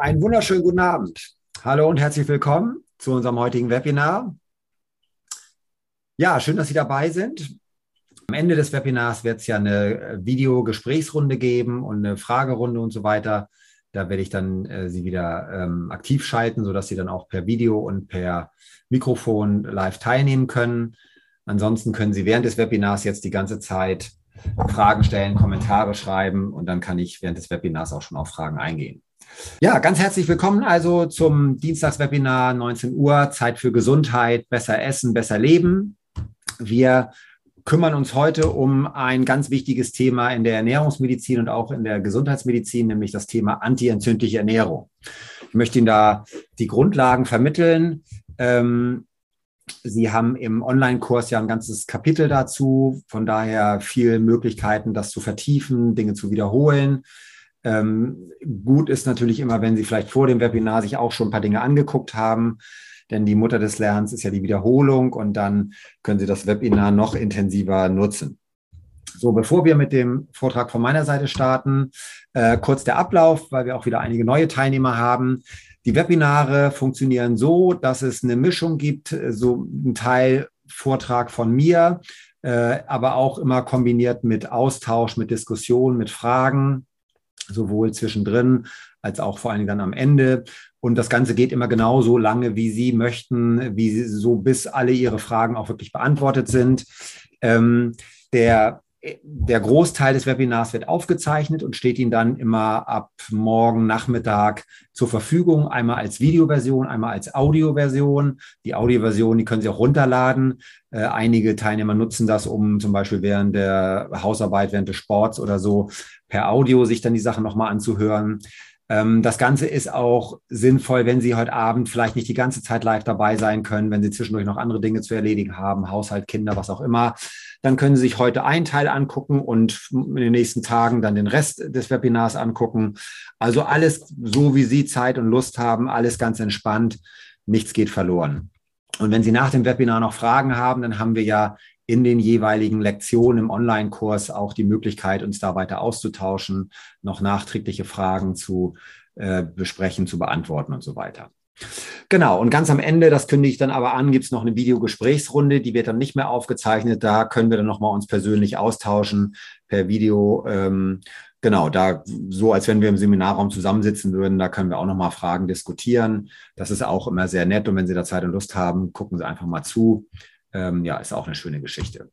Einen wunderschönen guten Abend. Hallo und herzlich willkommen zu unserem heutigen Webinar. Ja, schön, dass Sie dabei sind. Am Ende des Webinars wird es ja eine Videogesprächsrunde geben und eine Fragerunde und so weiter. Da werde ich dann äh, Sie wieder ähm, aktiv schalten, sodass Sie dann auch per Video und per Mikrofon live teilnehmen können. Ansonsten können Sie während des Webinars jetzt die ganze Zeit Fragen stellen, Kommentare schreiben und dann kann ich während des Webinars auch schon auf Fragen eingehen. Ja, ganz herzlich willkommen also zum Dienstagswebinar 19 Uhr, Zeit für Gesundheit, besser essen, besser leben. Wir kümmern uns heute um ein ganz wichtiges Thema in der Ernährungsmedizin und auch in der Gesundheitsmedizin, nämlich das Thema antientzündliche Ernährung. Ich möchte Ihnen da die Grundlagen vermitteln. Ähm, Sie haben im Online-Kurs ja ein ganzes Kapitel dazu, von daher viele Möglichkeiten, das zu vertiefen, Dinge zu wiederholen. Ähm, gut ist natürlich immer, wenn Sie vielleicht vor dem Webinar sich auch schon ein paar Dinge angeguckt haben, denn die Mutter des Lernens ist ja die Wiederholung und dann können Sie das Webinar noch intensiver nutzen. So, bevor wir mit dem Vortrag von meiner Seite starten, äh, kurz der Ablauf, weil wir auch wieder einige neue Teilnehmer haben. Die Webinare funktionieren so, dass es eine Mischung gibt, so ein Teil Vortrag von mir, äh, aber auch immer kombiniert mit Austausch, mit Diskussion, mit Fragen sowohl zwischendrin als auch vor allen Dingen dann am Ende. Und das Ganze geht immer genau so lange, wie Sie möchten, wie Sie, so bis alle Ihre Fragen auch wirklich beantwortet sind. Ähm, der der Großteil des Webinars wird aufgezeichnet und steht Ihnen dann immer ab morgen Nachmittag zur Verfügung, einmal als Videoversion, einmal als Audioversion. Die Audioversion, die können Sie auch runterladen. Äh, einige Teilnehmer nutzen das, um zum Beispiel während der Hausarbeit, während des Sports oder so per Audio sich dann die Sachen nochmal anzuhören. Ähm, das Ganze ist auch sinnvoll, wenn Sie heute Abend vielleicht nicht die ganze Zeit live dabei sein können, wenn Sie zwischendurch noch andere Dinge zu erledigen haben, Haushalt, Kinder, was auch immer dann können Sie sich heute einen Teil angucken und in den nächsten Tagen dann den Rest des Webinars angucken. Also alles so, wie Sie Zeit und Lust haben, alles ganz entspannt. Nichts geht verloren. Und wenn Sie nach dem Webinar noch Fragen haben, dann haben wir ja in den jeweiligen Lektionen im Online-Kurs auch die Möglichkeit, uns da weiter auszutauschen, noch nachträgliche Fragen zu äh, besprechen, zu beantworten und so weiter. Genau, und ganz am Ende, das kündige ich dann aber an, gibt es noch eine Videogesprächsrunde, die wird dann nicht mehr aufgezeichnet. Da können wir dann nochmal uns persönlich austauschen per Video. Ähm, genau, da so, als wenn wir im Seminarraum zusammensitzen würden, da können wir auch nochmal Fragen diskutieren. Das ist auch immer sehr nett und wenn Sie da Zeit und Lust haben, gucken Sie einfach mal zu. Ähm, ja, ist auch eine schöne Geschichte.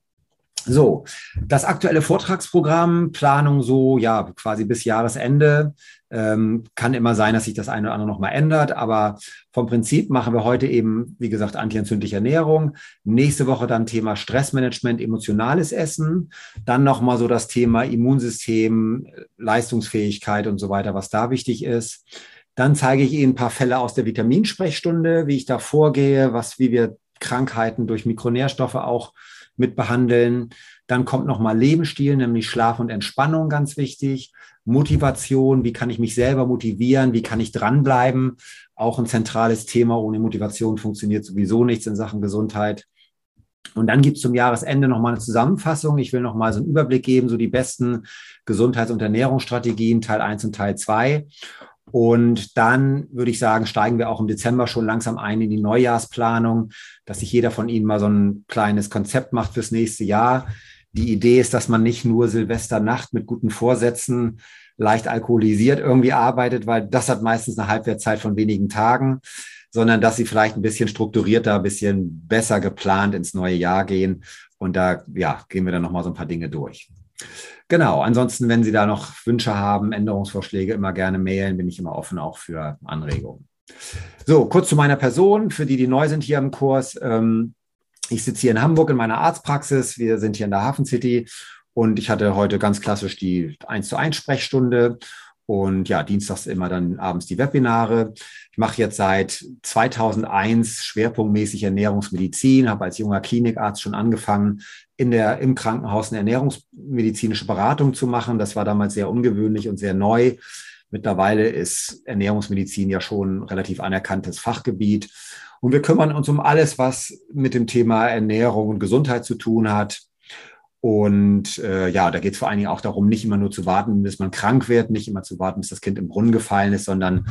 So, das aktuelle Vortragsprogramm, Planung so, ja, quasi bis Jahresende. Ähm, kann immer sein, dass sich das eine oder andere nochmal ändert, aber vom Prinzip machen wir heute eben, wie gesagt, antientzündliche Ernährung. Nächste Woche dann Thema Stressmanagement, emotionales Essen. Dann nochmal so das Thema Immunsystem, Leistungsfähigkeit und so weiter, was da wichtig ist. Dann zeige ich Ihnen ein paar Fälle aus der Vitaminsprechstunde, wie ich da vorgehe, was, wie wir Krankheiten durch Mikronährstoffe auch mit behandeln. Dann kommt nochmal Lebensstil, nämlich Schlaf und Entspannung, ganz wichtig. Motivation, wie kann ich mich selber motivieren, wie kann ich dranbleiben. Auch ein zentrales Thema. Ohne Motivation funktioniert sowieso nichts in Sachen Gesundheit. Und dann gibt es zum Jahresende nochmal eine Zusammenfassung. Ich will nochmal so einen Überblick geben, so die besten Gesundheits- und Ernährungsstrategien, Teil 1 und Teil 2. Und dann würde ich sagen, steigen wir auch im Dezember schon langsam ein in die Neujahrsplanung, dass sich jeder von Ihnen mal so ein kleines Konzept macht fürs nächste Jahr. Die Idee ist, dass man nicht nur Silvesternacht mit guten Vorsätzen leicht alkoholisiert irgendwie arbeitet, weil das hat meistens eine Halbwertszeit von wenigen Tagen, sondern dass Sie vielleicht ein bisschen strukturierter, ein bisschen besser geplant ins neue Jahr gehen. Und da ja, gehen wir dann nochmal so ein paar Dinge durch. Genau, ansonsten, wenn Sie da noch Wünsche haben, Änderungsvorschläge, immer gerne mailen, bin ich immer offen auch für Anregungen. So, kurz zu meiner Person, für die, die neu sind hier im Kurs. Ähm, ich sitze hier in Hamburg in meiner Arztpraxis. Wir sind hier in der Hafen City und ich hatte heute ganz klassisch die 1 zu 1 Sprechstunde und ja, dienstags immer dann abends die Webinare. Ich mache jetzt seit 2001 schwerpunktmäßig Ernährungsmedizin, habe als junger Klinikarzt schon angefangen, in der, im Krankenhaus eine ernährungsmedizinische Beratung zu machen. Das war damals sehr ungewöhnlich und sehr neu. Mittlerweile ist Ernährungsmedizin ja schon ein relativ anerkanntes Fachgebiet. Und wir kümmern uns um alles, was mit dem Thema Ernährung und Gesundheit zu tun hat. Und äh, ja, da geht es vor allen Dingen auch darum, nicht immer nur zu warten, bis man krank wird, nicht immer zu warten, bis das Kind im Brunnen gefallen ist, sondern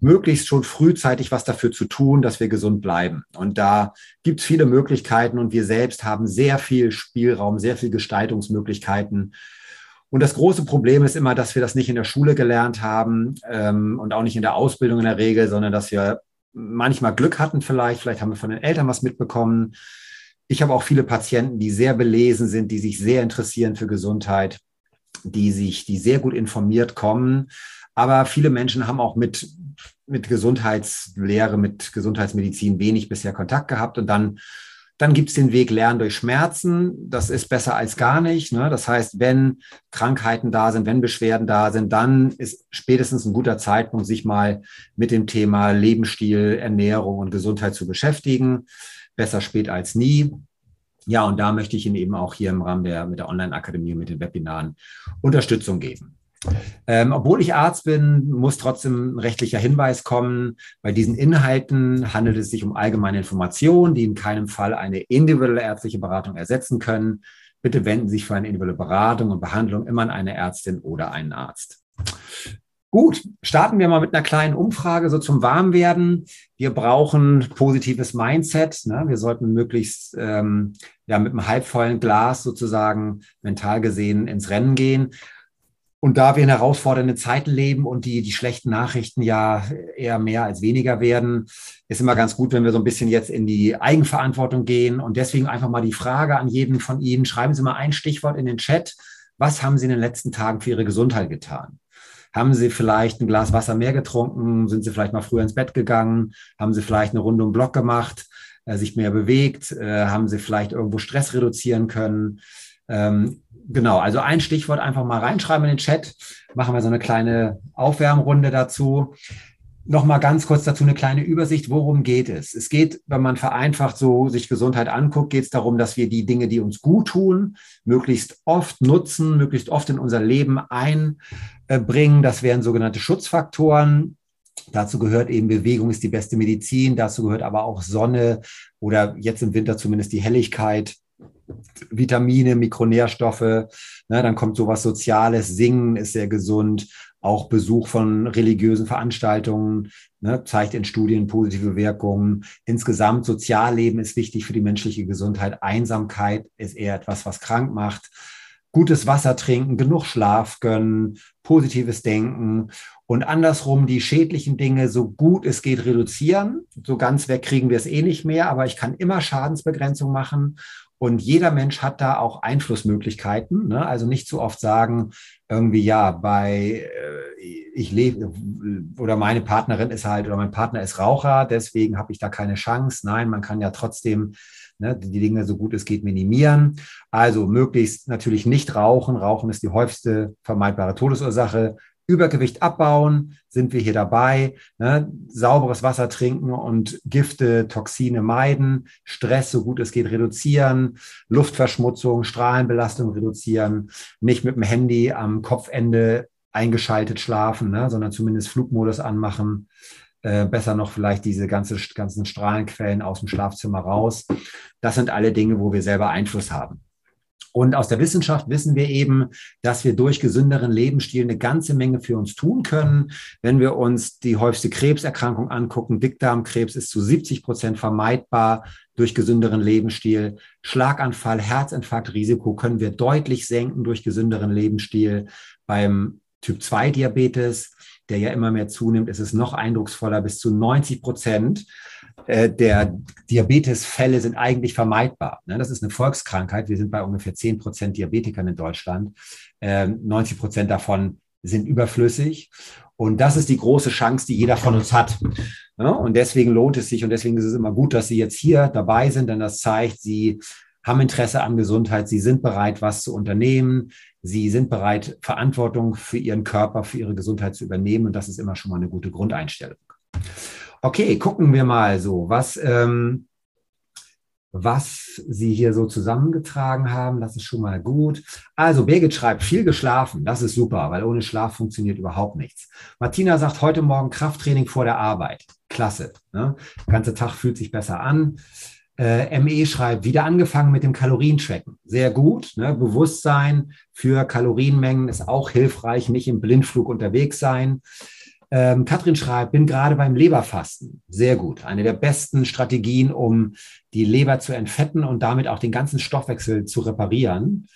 möglichst schon frühzeitig was dafür zu tun, dass wir gesund bleiben. Und da gibt es viele Möglichkeiten und wir selbst haben sehr viel Spielraum, sehr viel Gestaltungsmöglichkeiten. Und das große Problem ist immer, dass wir das nicht in der Schule gelernt haben ähm, und auch nicht in der Ausbildung in der Regel, sondern dass wir manchmal Glück hatten vielleicht, vielleicht haben wir von den Eltern was mitbekommen, ich habe auch viele Patienten, die sehr belesen sind, die sich sehr interessieren für Gesundheit, die sich, die sehr gut informiert kommen. Aber viele Menschen haben auch mit, mit Gesundheitslehre, mit Gesundheitsmedizin wenig bisher Kontakt gehabt. Und dann, dann gibt es den Weg Lernen durch Schmerzen. Das ist besser als gar nicht. Ne? Das heißt, wenn Krankheiten da sind, wenn Beschwerden da sind, dann ist spätestens ein guter Zeitpunkt, sich mal mit dem Thema Lebensstil, Ernährung und Gesundheit zu beschäftigen besser spät als nie. Ja, und da möchte ich Ihnen eben auch hier im Rahmen der, mit der Online-Akademie, mit den Webinaren Unterstützung geben. Ähm, obwohl ich Arzt bin, muss trotzdem ein rechtlicher Hinweis kommen. Bei diesen Inhalten handelt es sich um allgemeine Informationen, die in keinem Fall eine individuelle ärztliche Beratung ersetzen können. Bitte wenden Sie sich für eine individuelle Beratung und Behandlung immer an eine Ärztin oder einen Arzt. Gut, starten wir mal mit einer kleinen Umfrage, so zum Warmwerden. Wir brauchen positives Mindset. Ne? Wir sollten möglichst ähm, ja, mit einem halbvollen Glas sozusagen mental gesehen ins Rennen gehen. Und da wir in herausfordernden Zeiten leben und die, die schlechten Nachrichten ja eher mehr als weniger werden, ist immer ganz gut, wenn wir so ein bisschen jetzt in die Eigenverantwortung gehen. Und deswegen einfach mal die Frage an jeden von Ihnen. Schreiben Sie mal ein Stichwort in den Chat. Was haben Sie in den letzten Tagen für Ihre Gesundheit getan? Haben Sie vielleicht ein Glas Wasser mehr getrunken? Sind Sie vielleicht mal früher ins Bett gegangen? Haben Sie vielleicht eine Runde um Block gemacht, äh, sich mehr bewegt? Äh, haben Sie vielleicht irgendwo Stress reduzieren können? Ähm, genau, also ein Stichwort einfach mal reinschreiben in den Chat. Machen wir so eine kleine Aufwärmrunde dazu. Nochmal ganz kurz dazu eine kleine Übersicht, worum geht es? Es geht, wenn man vereinfacht so sich Gesundheit anguckt, geht es darum, dass wir die Dinge, die uns gut tun, möglichst oft nutzen, möglichst oft in unser Leben einbringen. Das wären sogenannte Schutzfaktoren. Dazu gehört eben Bewegung ist die beste Medizin. Dazu gehört aber auch Sonne oder jetzt im Winter zumindest die Helligkeit. Vitamine, Mikronährstoffe, ne, dann kommt sowas Soziales, Singen ist sehr gesund, auch Besuch von religiösen Veranstaltungen ne, zeigt in Studien positive Wirkungen. Insgesamt Sozialleben ist wichtig für die menschliche Gesundheit. Einsamkeit ist eher etwas, was krank macht. Gutes Wasser trinken, genug Schlaf gönnen, positives Denken und andersrum die schädlichen Dinge so gut es geht reduzieren. So ganz weg kriegen wir es eh nicht mehr, aber ich kann immer Schadensbegrenzung machen und jeder Mensch hat da auch Einflussmöglichkeiten. Ne? Also nicht zu oft sagen, irgendwie, ja, bei, äh, ich lebe oder meine Partnerin ist halt oder mein Partner ist Raucher, deswegen habe ich da keine Chance. Nein, man kann ja trotzdem ne, die Dinge so gut es geht minimieren. Also möglichst natürlich nicht rauchen. Rauchen ist die häufigste vermeidbare Todesursache. Übergewicht abbauen, sind wir hier dabei. Ne? Sauberes Wasser trinken und Gifte, Toxine meiden. Stress, so gut es geht, reduzieren. Luftverschmutzung, Strahlenbelastung reduzieren. Nicht mit dem Handy am Kopfende eingeschaltet schlafen, ne? sondern zumindest Flugmodus anmachen. Äh, besser noch vielleicht diese ganze, ganzen Strahlenquellen aus dem Schlafzimmer raus. Das sind alle Dinge, wo wir selber Einfluss haben. Und aus der Wissenschaft wissen wir eben, dass wir durch gesünderen Lebensstil eine ganze Menge für uns tun können. Wenn wir uns die häufigste Krebserkrankung angucken, Dickdarmkrebs ist zu 70 Prozent vermeidbar durch gesünderen Lebensstil. Schlaganfall, Herzinfarktrisiko können wir deutlich senken durch gesünderen Lebensstil. Beim Typ 2 Diabetes, der ja immer mehr zunimmt, ist es noch eindrucksvoller. Bis zu 90 Prozent der Diabetesfälle sind eigentlich vermeidbar. Ne? Das ist eine Volkskrankheit. Wir sind bei ungefähr 10 Prozent Diabetikern in Deutschland. 90 ähm, Prozent davon sind überflüssig. Und das ist die große Chance, die jeder von uns hat. Und deswegen lohnt es sich und deswegen ist es immer gut, dass Sie jetzt hier dabei sind, denn das zeigt, Sie haben Interesse an Gesundheit, Sie sind bereit, was zu unternehmen, Sie sind bereit, Verantwortung für Ihren Körper, für Ihre Gesundheit zu übernehmen und das ist immer schon mal eine gute Grundeinstellung. Okay, gucken wir mal so, was, ähm, was Sie hier so zusammengetragen haben. Das ist schon mal gut. Also, Birgit schreibt, viel geschlafen. Das ist super, weil ohne Schlaf funktioniert überhaupt nichts. Martina sagt, heute Morgen Krafttraining vor der Arbeit. Klasse. Ne? Ganze Tag fühlt sich besser an. Äh, ME schreibt, wieder angefangen mit dem Kalorientracken. Sehr gut. Ne? Bewusstsein für Kalorienmengen ist auch hilfreich, nicht im Blindflug unterwegs sein. Ähm, Katrin schreibt, bin gerade beim Leberfasten. Sehr gut. Eine der besten Strategien, um die Leber zu entfetten und damit auch den ganzen Stoffwechsel zu reparieren.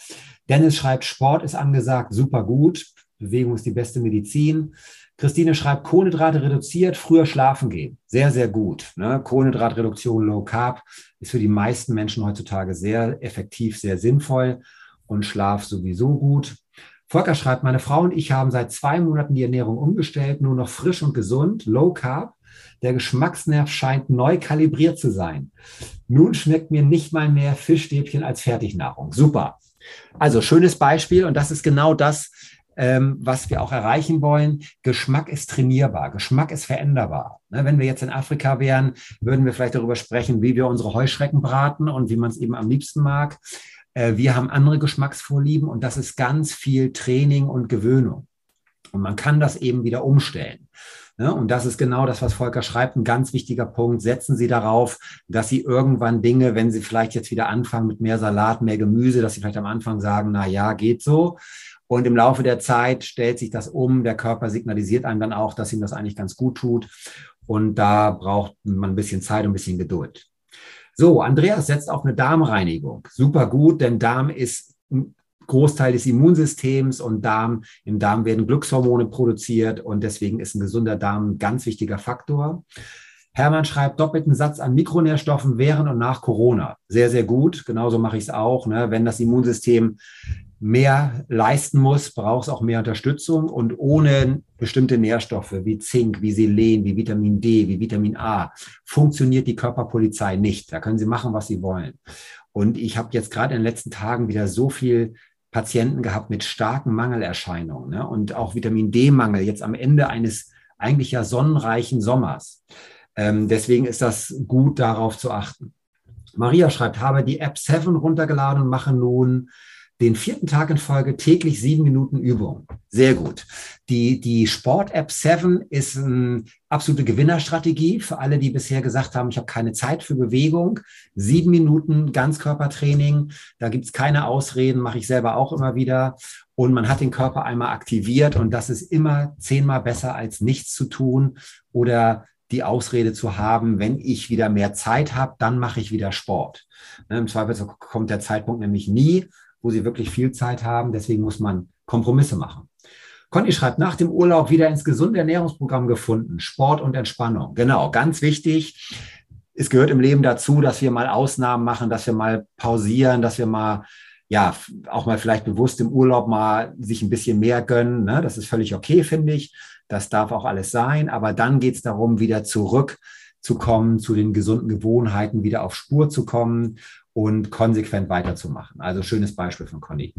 Dennis schreibt, Sport ist angesagt, super gut. Bewegung ist die beste Medizin. Christine schreibt, Kohlenhydrate reduziert, früher schlafen gehen. Sehr, sehr gut. Ne? Kohlenhydratreduktion, Low Carb ist für die meisten Menschen heutzutage sehr effektiv, sehr sinnvoll und Schlaf sowieso gut. Volker schreibt, meine Frau und ich haben seit zwei Monaten die Ernährung umgestellt, nur noch frisch und gesund, Low Carb. Der Geschmacksnerv scheint neu kalibriert zu sein. Nun schmeckt mir nicht mal mehr Fischstäbchen als Fertignahrung. Super. Also schönes Beispiel und das ist genau das, ähm, was wir auch erreichen wollen. Geschmack ist trainierbar, Geschmack ist veränderbar. Ne, wenn wir jetzt in Afrika wären, würden wir vielleicht darüber sprechen, wie wir unsere Heuschrecken braten und wie man es eben am liebsten mag. Äh, wir haben andere Geschmacksvorlieben und das ist ganz viel Training und Gewöhnung. Und man kann das eben wieder umstellen. Ne? Und das ist genau das, was Volker schreibt, ein ganz wichtiger Punkt. Setzen Sie darauf, dass Sie irgendwann Dinge, wenn Sie vielleicht jetzt wieder anfangen mit mehr Salat, mehr Gemüse, dass Sie vielleicht am Anfang sagen, na ja, geht so. Und im Laufe der Zeit stellt sich das um. Der Körper signalisiert einem dann auch, dass ihm das eigentlich ganz gut tut. Und da braucht man ein bisschen Zeit und ein bisschen Geduld. So, Andreas setzt auf eine Darmreinigung. Super gut, denn Darm ist ein Großteil des Immunsystems und Darm, im Darm werden Glückshormone produziert und deswegen ist ein gesunder Darm ein ganz wichtiger Faktor. Hermann schreibt doppelten Satz an Mikronährstoffen während und nach Corona. Sehr, sehr gut. Genauso mache ich es auch. Ne? Wenn das Immunsystem mehr leisten muss, braucht es auch mehr Unterstützung. Und ohne bestimmte Nährstoffe wie Zink, wie Selen, wie Vitamin D, wie Vitamin A funktioniert die Körperpolizei nicht. Da können Sie machen, was Sie wollen. Und ich habe jetzt gerade in den letzten Tagen wieder so viel Patienten gehabt mit starken Mangelerscheinungen ne? und auch Vitamin D-Mangel jetzt am Ende eines eigentlich ja sonnenreichen Sommers. Ähm, deswegen ist das gut, darauf zu achten. Maria schreibt, habe die App 7 runtergeladen und mache nun den vierten Tag in Folge täglich sieben Minuten Übung. Sehr gut. Die, die Sport-App 7 ist eine absolute Gewinnerstrategie für alle, die bisher gesagt haben, ich habe keine Zeit für Bewegung. Sieben Minuten Ganzkörpertraining, da gibt es keine Ausreden, mache ich selber auch immer wieder. Und man hat den Körper einmal aktiviert und das ist immer zehnmal besser als nichts zu tun oder die Ausrede zu haben, wenn ich wieder mehr Zeit habe, dann mache ich wieder Sport. Ne, Im Zweifel kommt der Zeitpunkt nämlich nie wo sie wirklich viel Zeit haben. Deswegen muss man Kompromisse machen. Conny schreibt, nach dem Urlaub wieder ins gesunde Ernährungsprogramm gefunden. Sport und Entspannung. Genau, ganz wichtig. Es gehört im Leben dazu, dass wir mal Ausnahmen machen, dass wir mal pausieren, dass wir mal, ja, auch mal vielleicht bewusst im Urlaub mal sich ein bisschen mehr gönnen. Ne? Das ist völlig okay, finde ich. Das darf auch alles sein. Aber dann geht es darum, wieder zurückzukommen zu den gesunden Gewohnheiten, wieder auf Spur zu kommen und konsequent weiterzumachen. Also schönes Beispiel von Conny.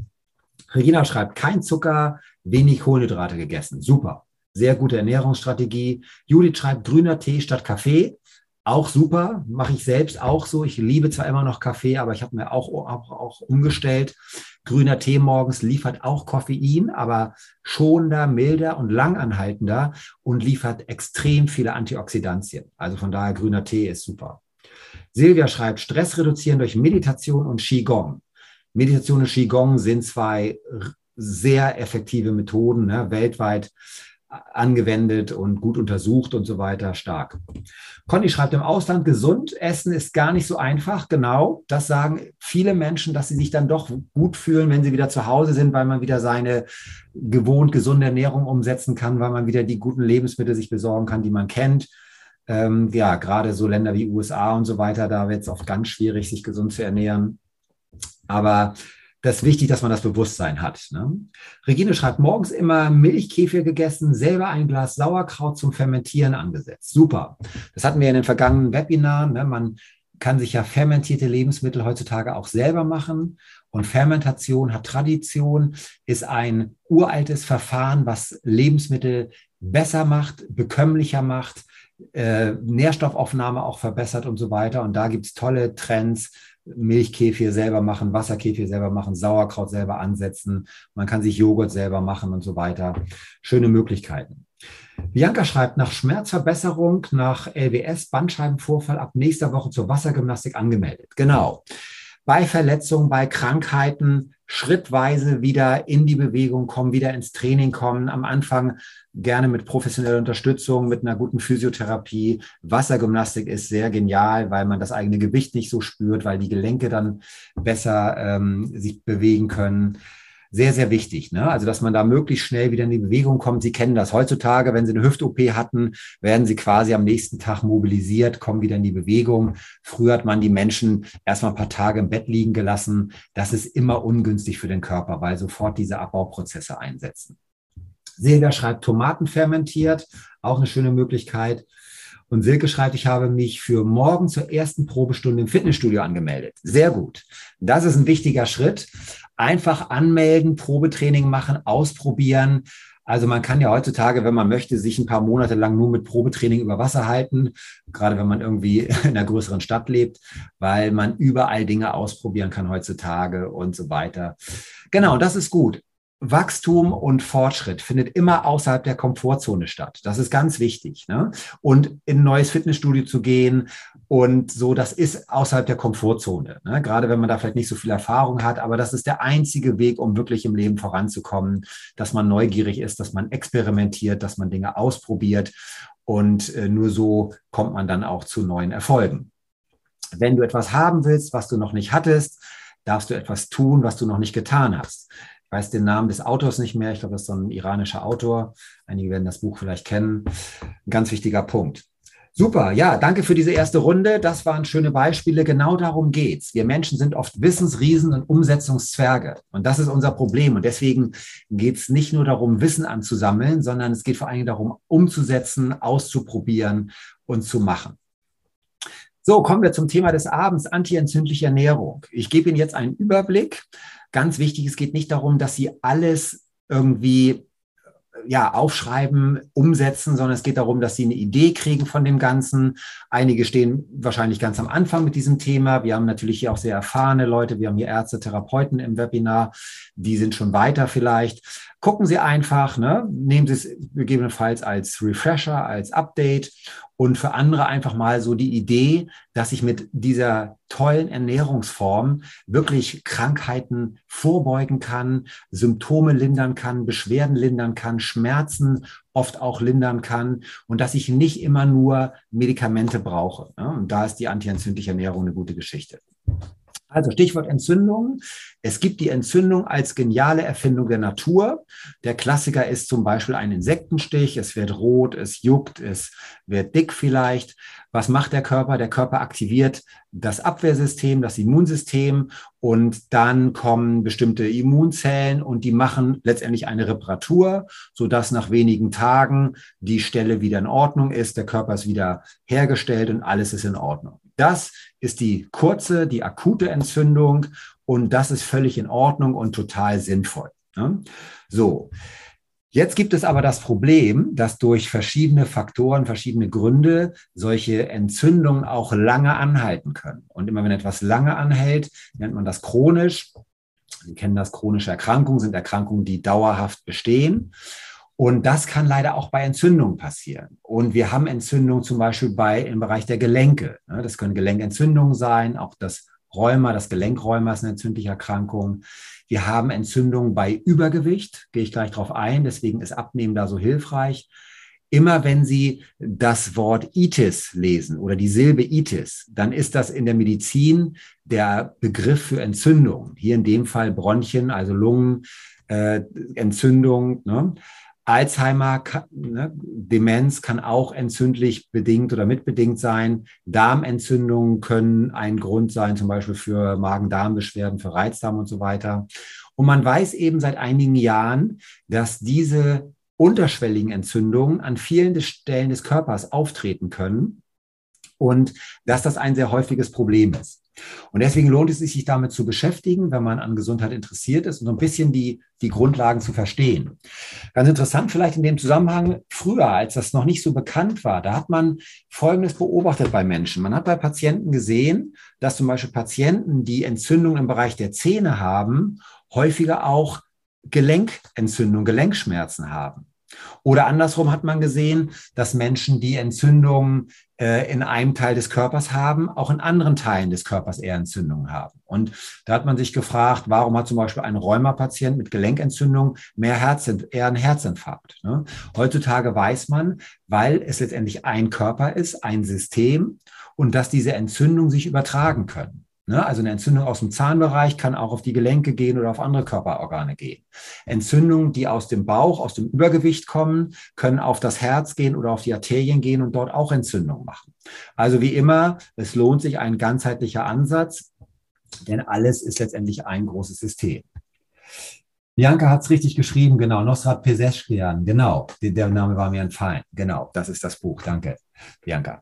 Regina schreibt, kein Zucker, wenig Kohlenhydrate gegessen. Super. Sehr gute Ernährungsstrategie. Judith schreibt, grüner Tee statt Kaffee. Auch super, mache ich selbst auch so. Ich liebe zwar immer noch Kaffee, aber ich habe mir auch, auch, auch umgestellt. Grüner Tee morgens liefert auch Koffein, aber schonender, milder und langanhaltender und liefert extrem viele Antioxidantien. Also von daher grüner Tee ist super. Silvia schreibt, Stress reduzieren durch Meditation und Qigong. Meditation und Qigong sind zwei sehr effektive Methoden, ne, weltweit angewendet und gut untersucht und so weiter, stark. Conny schreibt im Ausland, gesund essen ist gar nicht so einfach. Genau, das sagen viele Menschen, dass sie sich dann doch gut fühlen, wenn sie wieder zu Hause sind, weil man wieder seine gewohnt gesunde Ernährung umsetzen kann, weil man wieder die guten Lebensmittel sich besorgen kann, die man kennt ähm, ja, gerade so Länder wie USA und so weiter, da wird es oft ganz schwierig, sich gesund zu ernähren. Aber das ist wichtig, dass man das Bewusstsein hat. Ne? Regine schreibt, morgens immer Milchkäfer gegessen, selber ein Glas Sauerkraut zum Fermentieren angesetzt. Super. Das hatten wir in den vergangenen Webinaren. Ne? Man kann sich ja fermentierte Lebensmittel heutzutage auch selber machen. Und Fermentation hat Tradition, ist ein uraltes Verfahren, was Lebensmittel besser macht, bekömmlicher macht, äh, Nährstoffaufnahme auch verbessert und so weiter. Und da gibt es tolle Trends. Milchkäfig selber machen, Wasserkäfig selber machen, Sauerkraut selber ansetzen. Man kann sich Joghurt selber machen und so weiter. Schöne Möglichkeiten. Bianca schreibt, nach Schmerzverbesserung, nach LWS, Bandscheibenvorfall ab nächster Woche zur Wassergymnastik angemeldet. Genau. Bei Verletzungen, bei Krankheiten schrittweise wieder in die Bewegung kommen, wieder ins Training kommen. Am Anfang gerne mit professioneller Unterstützung, mit einer guten Physiotherapie. Wassergymnastik ist sehr genial, weil man das eigene Gewicht nicht so spürt, weil die Gelenke dann besser ähm, sich bewegen können sehr, sehr wichtig. Ne? Also, dass man da möglichst schnell wieder in die Bewegung kommt. Sie kennen das heutzutage, wenn Sie eine Hüft-OP hatten, werden Sie quasi am nächsten Tag mobilisiert, kommen wieder in die Bewegung. Früher hat man die Menschen erstmal ein paar Tage im Bett liegen gelassen. Das ist immer ungünstig für den Körper, weil sofort diese Abbauprozesse einsetzen. Silvia schreibt Tomaten fermentiert, auch eine schöne Möglichkeit. Und Silke schreibt, ich habe mich für morgen zur ersten Probestunde im Fitnessstudio angemeldet. Sehr gut. Das ist ein wichtiger Schritt einfach anmelden, Probetraining machen, ausprobieren. Also man kann ja heutzutage, wenn man möchte, sich ein paar Monate lang nur mit Probetraining über Wasser halten, gerade wenn man irgendwie in einer größeren Stadt lebt, weil man überall Dinge ausprobieren kann heutzutage und so weiter. Genau, das ist gut. Wachstum und Fortschritt findet immer außerhalb der Komfortzone statt. Das ist ganz wichtig. Ne? Und in ein neues Fitnessstudio zu gehen und so, das ist außerhalb der Komfortzone. Ne? Gerade wenn man da vielleicht nicht so viel Erfahrung hat, aber das ist der einzige Weg, um wirklich im Leben voranzukommen, dass man neugierig ist, dass man experimentiert, dass man Dinge ausprobiert und äh, nur so kommt man dann auch zu neuen Erfolgen. Wenn du etwas haben willst, was du noch nicht hattest, darfst du etwas tun, was du noch nicht getan hast weiß den Namen des Autors nicht mehr. Ich glaube, das ist so ein iranischer Autor. Einige werden das Buch vielleicht kennen. Ein ganz wichtiger Punkt. Super, ja, danke für diese erste Runde. Das waren schöne Beispiele. Genau darum geht's. Wir Menschen sind oft Wissensriesen und Umsetzungszwerge. Und das ist unser Problem. Und deswegen geht's nicht nur darum, Wissen anzusammeln, sondern es geht vor allen Dingen darum, umzusetzen, auszuprobieren und zu machen. So, kommen wir zum Thema des Abends, antientzündliche Ernährung. Ich gebe Ihnen jetzt einen Überblick. Ganz wichtig, es geht nicht darum, dass Sie alles irgendwie ja, aufschreiben, umsetzen, sondern es geht darum, dass sie eine Idee kriegen von dem Ganzen. Einige stehen wahrscheinlich ganz am Anfang mit diesem Thema. Wir haben natürlich hier auch sehr erfahrene Leute. Wir haben hier Ärzte, Therapeuten im Webinar. Die sind schon weiter vielleicht. Gucken Sie einfach, ne? nehmen Sie es gegebenenfalls als Refresher, als Update und für andere einfach mal so die Idee, dass ich mit dieser tollen Ernährungsform wirklich Krankheiten vorbeugen kann, Symptome lindern kann, Beschwerden lindern kann, Schmerzen oft auch lindern kann und dass ich nicht immer nur Medikamente brauche. Und da ist die antientzündliche Ernährung eine gute Geschichte. Also Stichwort Entzündung. Es gibt die Entzündung als geniale Erfindung der Natur. Der Klassiker ist zum Beispiel ein Insektenstich. Es wird rot, es juckt, es wird dick vielleicht. Was macht der Körper? Der Körper aktiviert das Abwehrsystem, das Immunsystem und dann kommen bestimmte Immunzellen und die machen letztendlich eine Reparatur, sodass nach wenigen Tagen die Stelle wieder in Ordnung ist, der Körper ist wieder hergestellt und alles ist in Ordnung. Das ist die kurze, die akute Entzündung und das ist völlig in Ordnung und total sinnvoll. Ne? So. Jetzt gibt es aber das Problem, dass durch verschiedene Faktoren, verschiedene Gründe solche Entzündungen auch lange anhalten können. Und immer wenn etwas lange anhält, nennt man das chronisch. Sie kennen das, chronische Erkrankungen sind Erkrankungen, die dauerhaft bestehen. Und das kann leider auch bei Entzündungen passieren. Und wir haben Entzündungen zum Beispiel bei, im Bereich der Gelenke. Ne? Das können Gelenkentzündungen sein, auch das Rheuma, das Gelenkräuma ist eine entzündliche Erkrankung. Wir haben Entzündungen bei Übergewicht, gehe ich gleich drauf ein, deswegen ist Abnehmen da so hilfreich. Immer wenn Sie das Wort Itis lesen oder die Silbe Itis, dann ist das in der Medizin der Begriff für Entzündung. Hier in dem Fall Bronchien, also Lungenentzündung. Äh, ne? Alzheimer, ne, Demenz kann auch entzündlich bedingt oder mitbedingt sein. Darmentzündungen können ein Grund sein, zum Beispiel für Magen-Darm-Beschwerden, für Reizdarm und so weiter. Und man weiß eben seit einigen Jahren, dass diese unterschwelligen Entzündungen an vielen Stellen des Körpers auftreten können und dass das ein sehr häufiges Problem ist. Und deswegen lohnt es sich, sich damit zu beschäftigen, wenn man an Gesundheit interessiert ist und so ein bisschen die, die Grundlagen zu verstehen. Ganz interessant vielleicht in dem Zusammenhang, früher, als das noch nicht so bekannt war, da hat man Folgendes beobachtet bei Menschen. Man hat bei Patienten gesehen, dass zum Beispiel Patienten, die Entzündungen im Bereich der Zähne haben, häufiger auch Gelenkentzündung, Gelenkschmerzen haben. Oder andersrum hat man gesehen, dass Menschen, die Entzündungen äh, in einem Teil des Körpers haben, auch in anderen Teilen des Körpers eher Entzündungen haben. Und da hat man sich gefragt, warum hat zum Beispiel ein Rheumapatient mit Gelenkentzündung mehr Herz, eher einen Herzinfarkt? Ne? Heutzutage weiß man, weil es letztendlich ein Körper ist, ein System und dass diese Entzündungen sich übertragen können. Ne? Also eine Entzündung aus dem Zahnbereich kann auch auf die Gelenke gehen oder auf andere Körperorgane gehen. Entzündungen, die aus dem Bauch, aus dem Übergewicht kommen, können auf das Herz gehen oder auf die Arterien gehen und dort auch Entzündungen machen. Also wie immer, es lohnt sich ein ganzheitlicher Ansatz, denn alles ist letztendlich ein großes System. Bianca hat es richtig geschrieben, genau. Nosrat Peseschkian, genau. Der Name war mir entfallen. Genau, das ist das Buch. Danke, Bianca.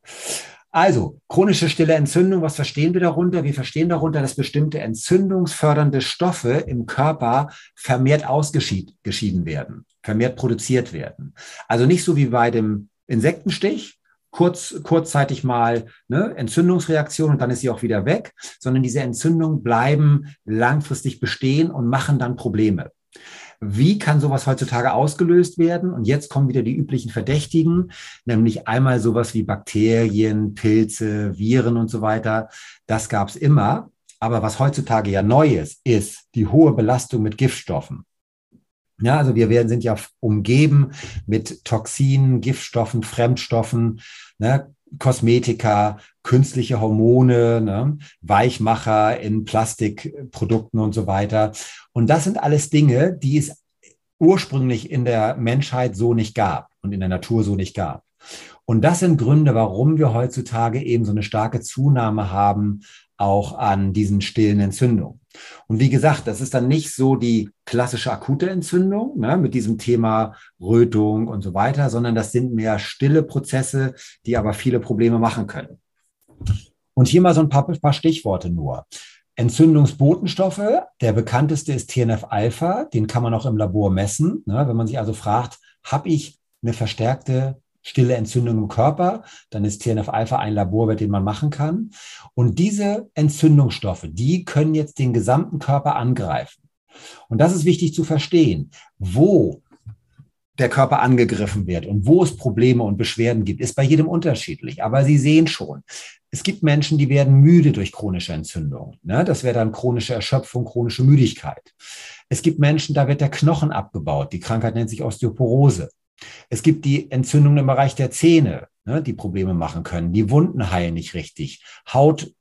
Also, chronische stille Entzündung, was verstehen wir darunter? Wir verstehen darunter, dass bestimmte entzündungsfördernde Stoffe im Körper vermehrt ausgeschieden werden, vermehrt produziert werden. Also nicht so wie bei dem Insektenstich, kurz, kurzzeitig mal ne, Entzündungsreaktion und dann ist sie auch wieder weg, sondern diese Entzündungen bleiben langfristig bestehen und machen dann Probleme. Wie kann sowas heutzutage ausgelöst werden? Und jetzt kommen wieder die üblichen Verdächtigen, nämlich einmal sowas wie Bakterien, Pilze, Viren und so weiter. Das gab es immer. Aber was heutzutage ja neu ist, ist die hohe Belastung mit Giftstoffen. Ja, also wir werden, sind ja umgeben mit Toxinen, Giftstoffen, Fremdstoffen, ne, Kosmetika, künstliche Hormone, ne, Weichmacher in Plastikprodukten und so weiter. Und das sind alles Dinge, die es ursprünglich in der Menschheit so nicht gab und in der Natur so nicht gab. Und das sind Gründe, warum wir heutzutage eben so eine starke Zunahme haben, auch an diesen stillen Entzündungen. Und wie gesagt, das ist dann nicht so die klassische akute Entzündung ne, mit diesem Thema Rötung und so weiter, sondern das sind mehr stille Prozesse, die aber viele Probleme machen können. Und hier mal so ein paar, paar Stichworte nur. Entzündungsbotenstoffe, der bekannteste ist TNF-Alpha, den kann man auch im Labor messen. Ne? Wenn man sich also fragt, habe ich eine verstärkte stille Entzündung im Körper, dann ist TNF-Alpha ein Laborwert, den man machen kann. Und diese Entzündungsstoffe, die können jetzt den gesamten Körper angreifen. Und das ist wichtig zu verstehen. Wo der Körper angegriffen wird und wo es Probleme und Beschwerden gibt, ist bei jedem unterschiedlich. Aber Sie sehen schon, es gibt Menschen, die werden müde durch chronische Entzündung. Ne? Das wäre dann chronische Erschöpfung, chronische Müdigkeit. Es gibt Menschen, da wird der Knochen abgebaut. Die Krankheit nennt sich Osteoporose. Es gibt die Entzündungen im Bereich der Zähne, ne, die Probleme machen können. Die Wunden heilen nicht richtig. Haut,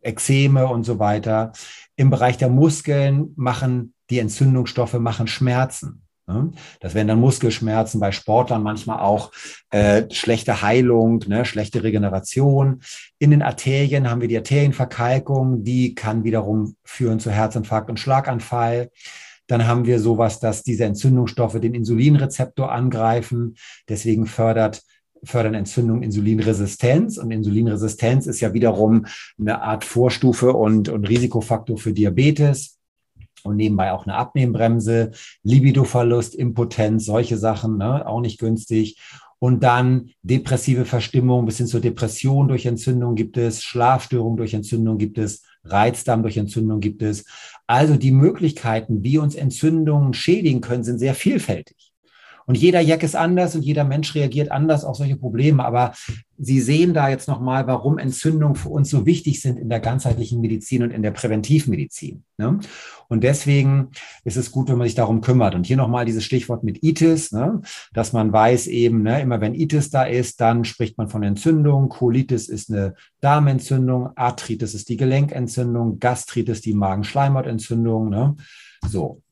Ekzeme und so weiter. Im Bereich der Muskeln machen die Entzündungsstoffe machen Schmerzen. Ne? Das wären dann Muskelschmerzen bei Sportlern, manchmal auch äh, schlechte Heilung, ne, schlechte Regeneration. In den Arterien haben wir die Arterienverkalkung, die kann wiederum führen zu Herzinfarkt und Schlaganfall. Dann haben wir sowas, dass diese Entzündungsstoffe den Insulinrezeptor angreifen. Deswegen fördert fördern Entzündung Insulinresistenz. Und Insulinresistenz ist ja wiederum eine Art Vorstufe und, und Risikofaktor für Diabetes und nebenbei auch eine Abnehmbremse, Libidoverlust, Impotenz, solche Sachen, ne, auch nicht günstig. Und dann depressive Verstimmung bis hin zur Depression durch Entzündung gibt es, Schlafstörung durch Entzündung gibt es, Reizdarm durch Entzündung gibt es. Also die Möglichkeiten, wie uns Entzündungen schädigen können, sind sehr vielfältig. Und jeder Jack ist anders und jeder Mensch reagiert anders auf solche Probleme. Aber Sie sehen da jetzt nochmal, warum Entzündungen für uns so wichtig sind in der ganzheitlichen Medizin und in der Präventivmedizin. Ne? Und deswegen ist es gut, wenn man sich darum kümmert. Und hier nochmal dieses Stichwort mit Itis, ne? dass man weiß eben, ne, immer wenn Itis da ist, dann spricht man von Entzündung. Colitis ist eine Darmentzündung, Arthritis ist die Gelenkentzündung, Gastritis die Magenschleimhautentzündung. Ne? So.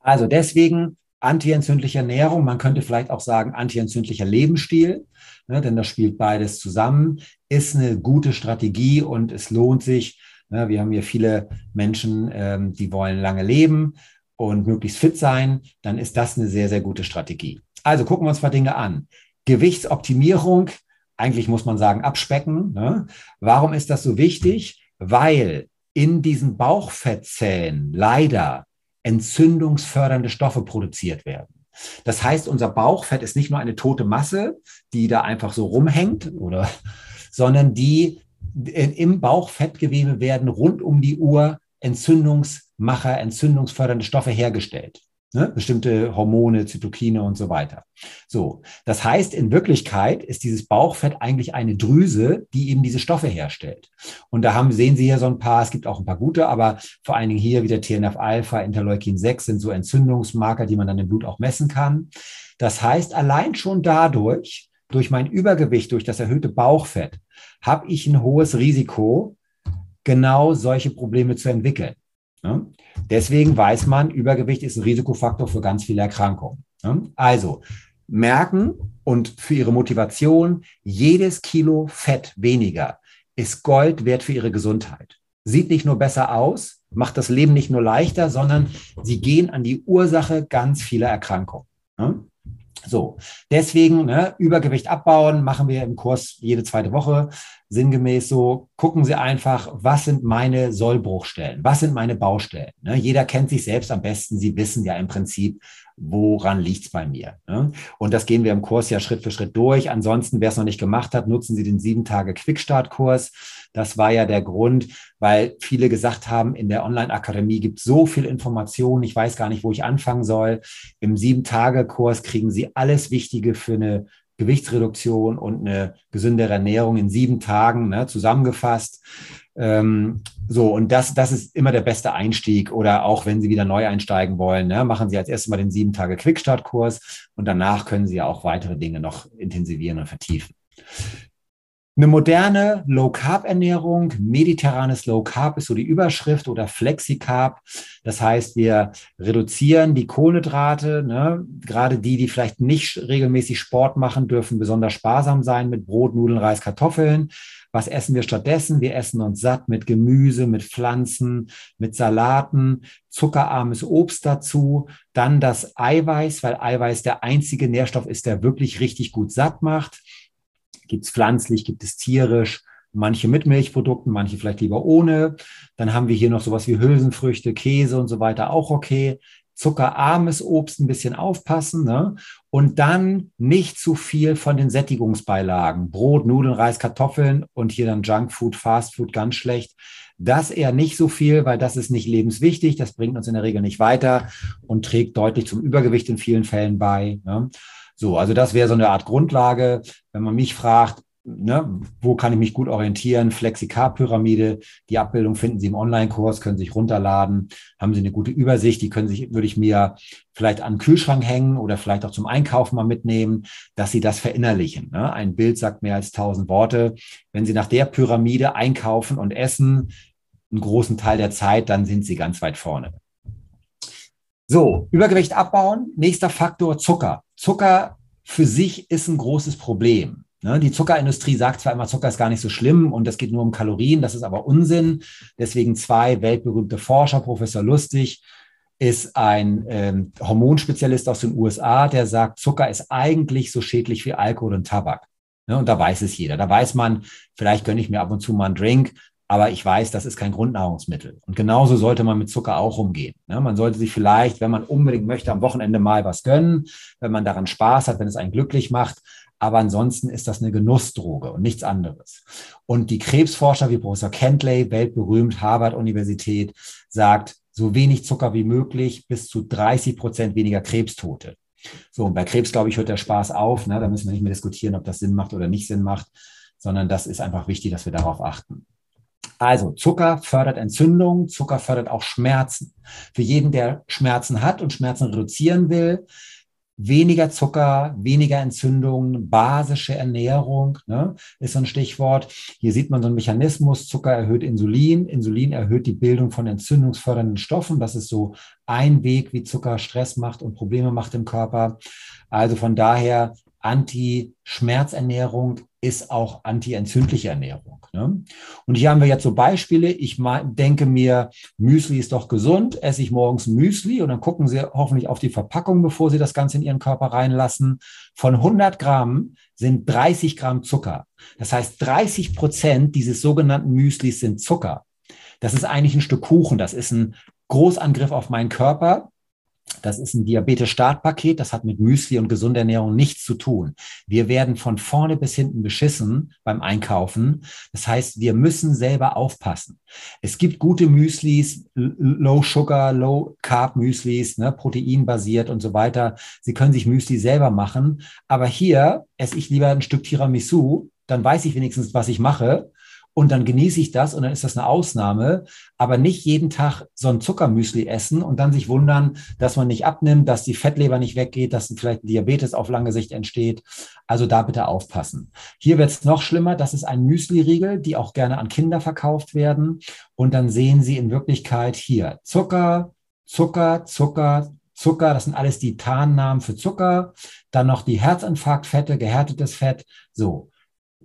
Also deswegen antientzündliche Ernährung, man könnte vielleicht auch sagen antientzündlicher Lebensstil, ne, denn das spielt beides zusammen, ist eine gute Strategie und es lohnt sich. Ne, wir haben hier viele Menschen, ähm, die wollen lange leben und möglichst fit sein, dann ist das eine sehr, sehr gute Strategie. Also gucken wir uns mal Dinge an. Gewichtsoptimierung, eigentlich muss man sagen, abspecken. Ne? Warum ist das so wichtig? Weil in diesen Bauchfettzellen leider entzündungsfördernde Stoffe produziert werden. Das heißt, unser Bauchfett ist nicht nur eine tote Masse, die da einfach so rumhängt, oder, sondern die im Bauchfettgewebe werden rund um die Uhr Entzündungsmacher, entzündungsfördernde Stoffe hergestellt. Ne? Bestimmte Hormone, Zytokine und so weiter. So, das heißt, in Wirklichkeit ist dieses Bauchfett eigentlich eine Drüse, die eben diese Stoffe herstellt. Und da haben, sehen Sie hier so ein paar, es gibt auch ein paar gute, aber vor allen Dingen hier wieder TNF-Alpha, Interleukin 6 sind so Entzündungsmarker, die man dann im Blut auch messen kann. Das heißt, allein schon dadurch, durch mein Übergewicht, durch das erhöhte Bauchfett, habe ich ein hohes Risiko, genau solche Probleme zu entwickeln. Ja? Deswegen weiß man, Übergewicht ist ein Risikofaktor für ganz viele Erkrankungen. Ja? Also merken und für Ihre Motivation, jedes Kilo Fett weniger ist Gold wert für Ihre Gesundheit. Sieht nicht nur besser aus, macht das Leben nicht nur leichter, sondern Sie gehen an die Ursache ganz vieler Erkrankungen. So, deswegen ne, Übergewicht abbauen machen wir im Kurs jede zweite Woche. Sinngemäß so, gucken Sie einfach, was sind meine Sollbruchstellen? Was sind meine Baustellen? Ne, jeder kennt sich selbst am besten. Sie wissen ja im Prinzip, woran liegt's bei mir? Ne? Und das gehen wir im Kurs ja Schritt für Schritt durch. Ansonsten, wer es noch nicht gemacht hat, nutzen Sie den sieben Tage Quickstart-Kurs. Das war ja der Grund, weil viele gesagt haben, in der Online-Akademie gibt so viel Information, ich weiß gar nicht, wo ich anfangen soll. Im sieben Tage Kurs kriegen Sie alles Wichtige für eine Gewichtsreduktion und eine gesündere Ernährung in sieben Tagen ne, zusammengefasst. Ähm, so, und das, das ist immer der beste Einstieg. Oder auch wenn Sie wieder neu einsteigen wollen, ne, machen Sie als erstes mal den sieben Tage Quickstart-Kurs und danach können Sie ja auch weitere Dinge noch intensivieren und vertiefen. Eine moderne Low-Carb-Ernährung, mediterranes Low-Carb ist so die Überschrift oder Flexi-Carb. Das heißt, wir reduzieren die Kohlenhydrate. Ne? Gerade die, die vielleicht nicht regelmäßig Sport machen, dürfen besonders sparsam sein mit Brot, Nudeln, Reis, Kartoffeln. Was essen wir stattdessen? Wir essen uns satt mit Gemüse, mit Pflanzen, mit Salaten, zuckerarmes Obst dazu, dann das Eiweiß, weil Eiweiß der einzige Nährstoff ist, der wirklich richtig gut satt macht Gibt es pflanzlich, gibt es tierisch, manche mit Milchprodukten, manche vielleicht lieber ohne. Dann haben wir hier noch sowas wie Hülsenfrüchte, Käse und so weiter, auch okay. Zuckerarmes Obst ein bisschen aufpassen ne? und dann nicht zu viel von den Sättigungsbeilagen. Brot, Nudeln, Reis, Kartoffeln und hier dann Junkfood, Fastfood ganz schlecht. Das eher nicht so viel, weil das ist nicht lebenswichtig, das bringt uns in der Regel nicht weiter und trägt deutlich zum Übergewicht in vielen Fällen bei. Ne? So, also das wäre so eine Art Grundlage. Wenn man mich fragt, ne, wo kann ich mich gut orientieren? Flexikar-Pyramide. Die Abbildung finden Sie im Online-Kurs, können Sie sich runterladen, haben Sie eine gute Übersicht. Die können sich, würde ich mir vielleicht an den Kühlschrank hängen oder vielleicht auch zum Einkaufen mal mitnehmen, dass Sie das verinnerlichen. Ne? Ein Bild sagt mehr als tausend Worte. Wenn Sie nach der Pyramide einkaufen und essen, einen großen Teil der Zeit, dann sind Sie ganz weit vorne. So, Übergewicht abbauen. Nächster Faktor Zucker. Zucker für sich ist ein großes Problem. Ne, die Zuckerindustrie sagt zwar immer, Zucker ist gar nicht so schlimm und es geht nur um Kalorien, das ist aber Unsinn. Deswegen zwei weltberühmte Forscher, Professor Lustig ist ein ähm, Hormonspezialist aus den USA, der sagt, Zucker ist eigentlich so schädlich wie Alkohol und Tabak. Ne, und da weiß es jeder. Da weiß man, vielleicht gönne ich mir ab und zu mal einen Drink, aber ich weiß, das ist kein Grundnahrungsmittel. Und genauso sollte man mit Zucker auch umgehen. Ja, man sollte sich vielleicht, wenn man unbedingt möchte, am Wochenende mal was gönnen, wenn man daran Spaß hat, wenn es einen glücklich macht. Aber ansonsten ist das eine Genussdroge und nichts anderes. Und die Krebsforscher wie Professor Kentley, weltberühmt, Harvard-Universität, sagt, so wenig Zucker wie möglich, bis zu 30 Prozent weniger Krebstote. So, und bei Krebs, glaube ich, hört der Spaß auf. Ne? Da müssen wir nicht mehr diskutieren, ob das Sinn macht oder nicht Sinn macht, sondern das ist einfach wichtig, dass wir darauf achten. Also Zucker fördert Entzündung, Zucker fördert auch Schmerzen. Für jeden, der Schmerzen hat und Schmerzen reduzieren will, weniger Zucker, weniger Entzündungen, basische Ernährung ne, ist so ein Stichwort. Hier sieht man so einen Mechanismus, Zucker erhöht Insulin, Insulin erhöht die Bildung von entzündungsfördernden Stoffen. Das ist so ein Weg, wie Zucker Stress macht und Probleme macht im Körper. Also von daher Anti-Schmerzernährung ist auch anti-entzündliche Ernährung. Ne? Und hier haben wir jetzt so Beispiele. Ich denke mir, Müsli ist doch gesund. Esse ich morgens Müsli und dann gucken Sie hoffentlich auf die Verpackung, bevor Sie das Ganze in Ihren Körper reinlassen. Von 100 Gramm sind 30 Gramm Zucker. Das heißt, 30 Prozent dieses sogenannten Müslis sind Zucker. Das ist eigentlich ein Stück Kuchen. Das ist ein Großangriff auf meinen Körper. Das ist ein Diabetes-Startpaket, das hat mit Müsli und gesunder Ernährung nichts zu tun. Wir werden von vorne bis hinten beschissen beim Einkaufen. Das heißt, wir müssen selber aufpassen. Es gibt gute Müslis, Low Sugar, Low Carb Müslis, ne, proteinbasiert und so weiter. Sie können sich Müsli selber machen. Aber hier esse ich lieber ein Stück Tiramisu, dann weiß ich wenigstens, was ich mache und dann genieße ich das und dann ist das eine Ausnahme, aber nicht jeden Tag so ein Zuckermüsli essen und dann sich wundern, dass man nicht abnimmt, dass die Fettleber nicht weggeht, dass vielleicht Diabetes auf lange Sicht entsteht. Also da bitte aufpassen. Hier wird es noch schlimmer. Das ist ein Müsli-Riegel, die auch gerne an Kinder verkauft werden. Und dann sehen Sie in Wirklichkeit hier Zucker, Zucker, Zucker, Zucker, das sind alles die Tarnnamen für Zucker. Dann noch die Herzinfarktfette, gehärtetes Fett. So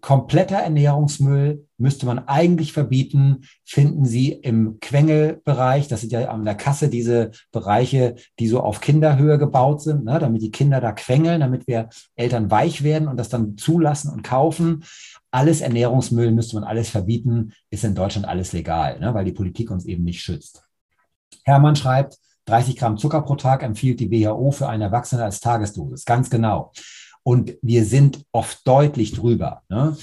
kompletter Ernährungsmüll müsste man eigentlich verbieten, finden Sie im Quengelbereich. Das sind ja an der Kasse diese Bereiche, die so auf Kinderhöhe gebaut sind, ne, damit die Kinder da quengeln, damit wir Eltern weich werden und das dann zulassen und kaufen. Alles Ernährungsmüll müsste man alles verbieten, ist in Deutschland alles legal, ne, weil die Politik uns eben nicht schützt. Hermann schreibt, 30 Gramm Zucker pro Tag empfiehlt die WHO für einen Erwachsenen als Tagesdosis. Ganz genau. Und wir sind oft deutlich drüber. Ne?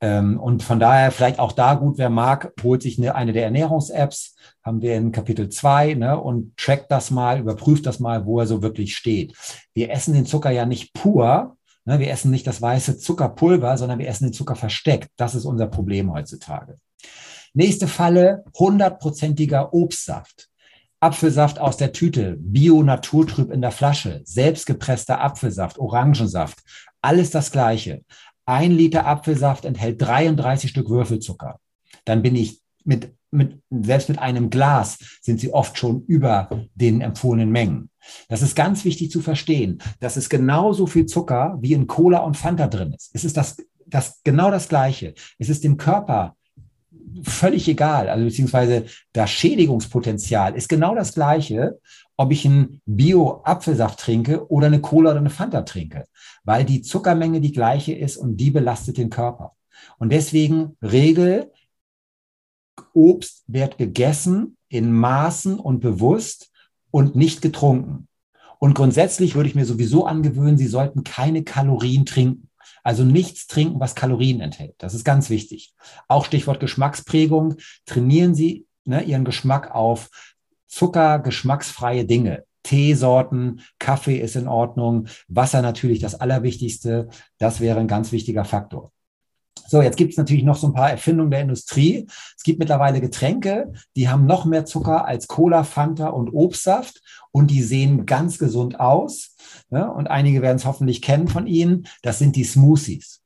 Ähm, und von daher vielleicht auch da gut, wer mag, holt sich eine, eine der Ernährungs-Apps, haben wir in Kapitel 2 ne, und trackt das mal, überprüft das mal, wo er so wirklich steht. Wir essen den Zucker ja nicht pur, ne, wir essen nicht das weiße Zuckerpulver, sondern wir essen den Zucker versteckt. Das ist unser Problem heutzutage. Nächste Falle, hundertprozentiger Obstsaft. Apfelsaft aus der Tüte, Bio-Naturtrüb in der Flasche, selbstgepresster Apfelsaft, Orangensaft, alles das Gleiche. Ein Liter Apfelsaft enthält 33 Stück Würfelzucker. Dann bin ich mit, mit, selbst mit einem Glas sind sie oft schon über den empfohlenen Mengen. Das ist ganz wichtig zu verstehen, dass es genauso viel Zucker wie in Cola und Fanta drin ist. Es ist das, das genau das Gleiche. Es ist dem Körper völlig egal. Also beziehungsweise das Schädigungspotenzial ist genau das gleiche, ob ich einen Bio-Apfelsaft trinke oder eine Cola oder eine Fanta trinke, weil die Zuckermenge die gleiche ist und die belastet den Körper. Und deswegen Regel, Obst wird gegessen in Maßen und bewusst und nicht getrunken. Und grundsätzlich würde ich mir sowieso angewöhnen, Sie sollten keine Kalorien trinken. Also nichts trinken, was Kalorien enthält. Das ist ganz wichtig. Auch Stichwort Geschmacksprägung. Trainieren Sie ne, Ihren Geschmack auf Zucker, geschmacksfreie Dinge. Teesorten, Kaffee ist in Ordnung, Wasser natürlich das Allerwichtigste. Das wäre ein ganz wichtiger Faktor. So, jetzt gibt es natürlich noch so ein paar Erfindungen der Industrie. Es gibt mittlerweile Getränke, die haben noch mehr Zucker als Cola, Fanta und Obstsaft und die sehen ganz gesund aus. Ja, und einige werden es hoffentlich kennen von Ihnen. Das sind die Smoothies.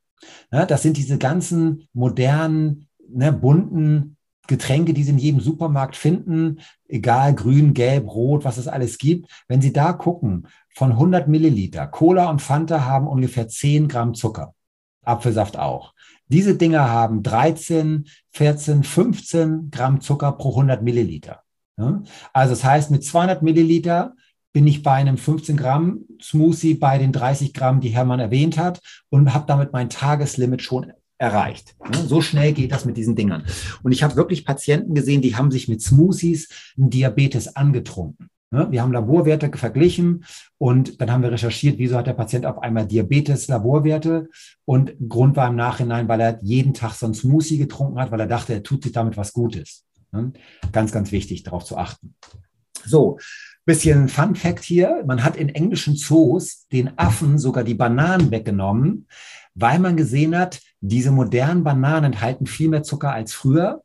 Ja, das sind diese ganzen modernen, ne, bunten Getränke, die Sie in jedem Supermarkt finden, egal grün, gelb, rot, was es alles gibt. Wenn Sie da gucken, von 100 Milliliter, Cola und Fanta haben ungefähr 10 Gramm Zucker. Apfelsaft auch. Diese Dinger haben 13, 14, 15 Gramm Zucker pro 100 Milliliter. Also das heißt, mit 200 Milliliter bin ich bei einem 15 Gramm Smoothie bei den 30 Gramm, die Hermann erwähnt hat und habe damit mein Tageslimit schon erreicht. So schnell geht das mit diesen Dingern. Und ich habe wirklich Patienten gesehen, die haben sich mit Smoothies einen Diabetes angetrunken. Wir haben Laborwerte verglichen und dann haben wir recherchiert, wieso hat der Patient auf einmal Diabetes-Laborwerte. Und Grund war im Nachhinein, weil er jeden Tag so ein Smoothie getrunken hat, weil er dachte, er tut sich damit was Gutes. Ganz, ganz wichtig, darauf zu achten. So, bisschen Fun Fact hier. Man hat in englischen Zoos den Affen sogar die Bananen weggenommen, weil man gesehen hat, diese modernen Bananen enthalten viel mehr Zucker als früher.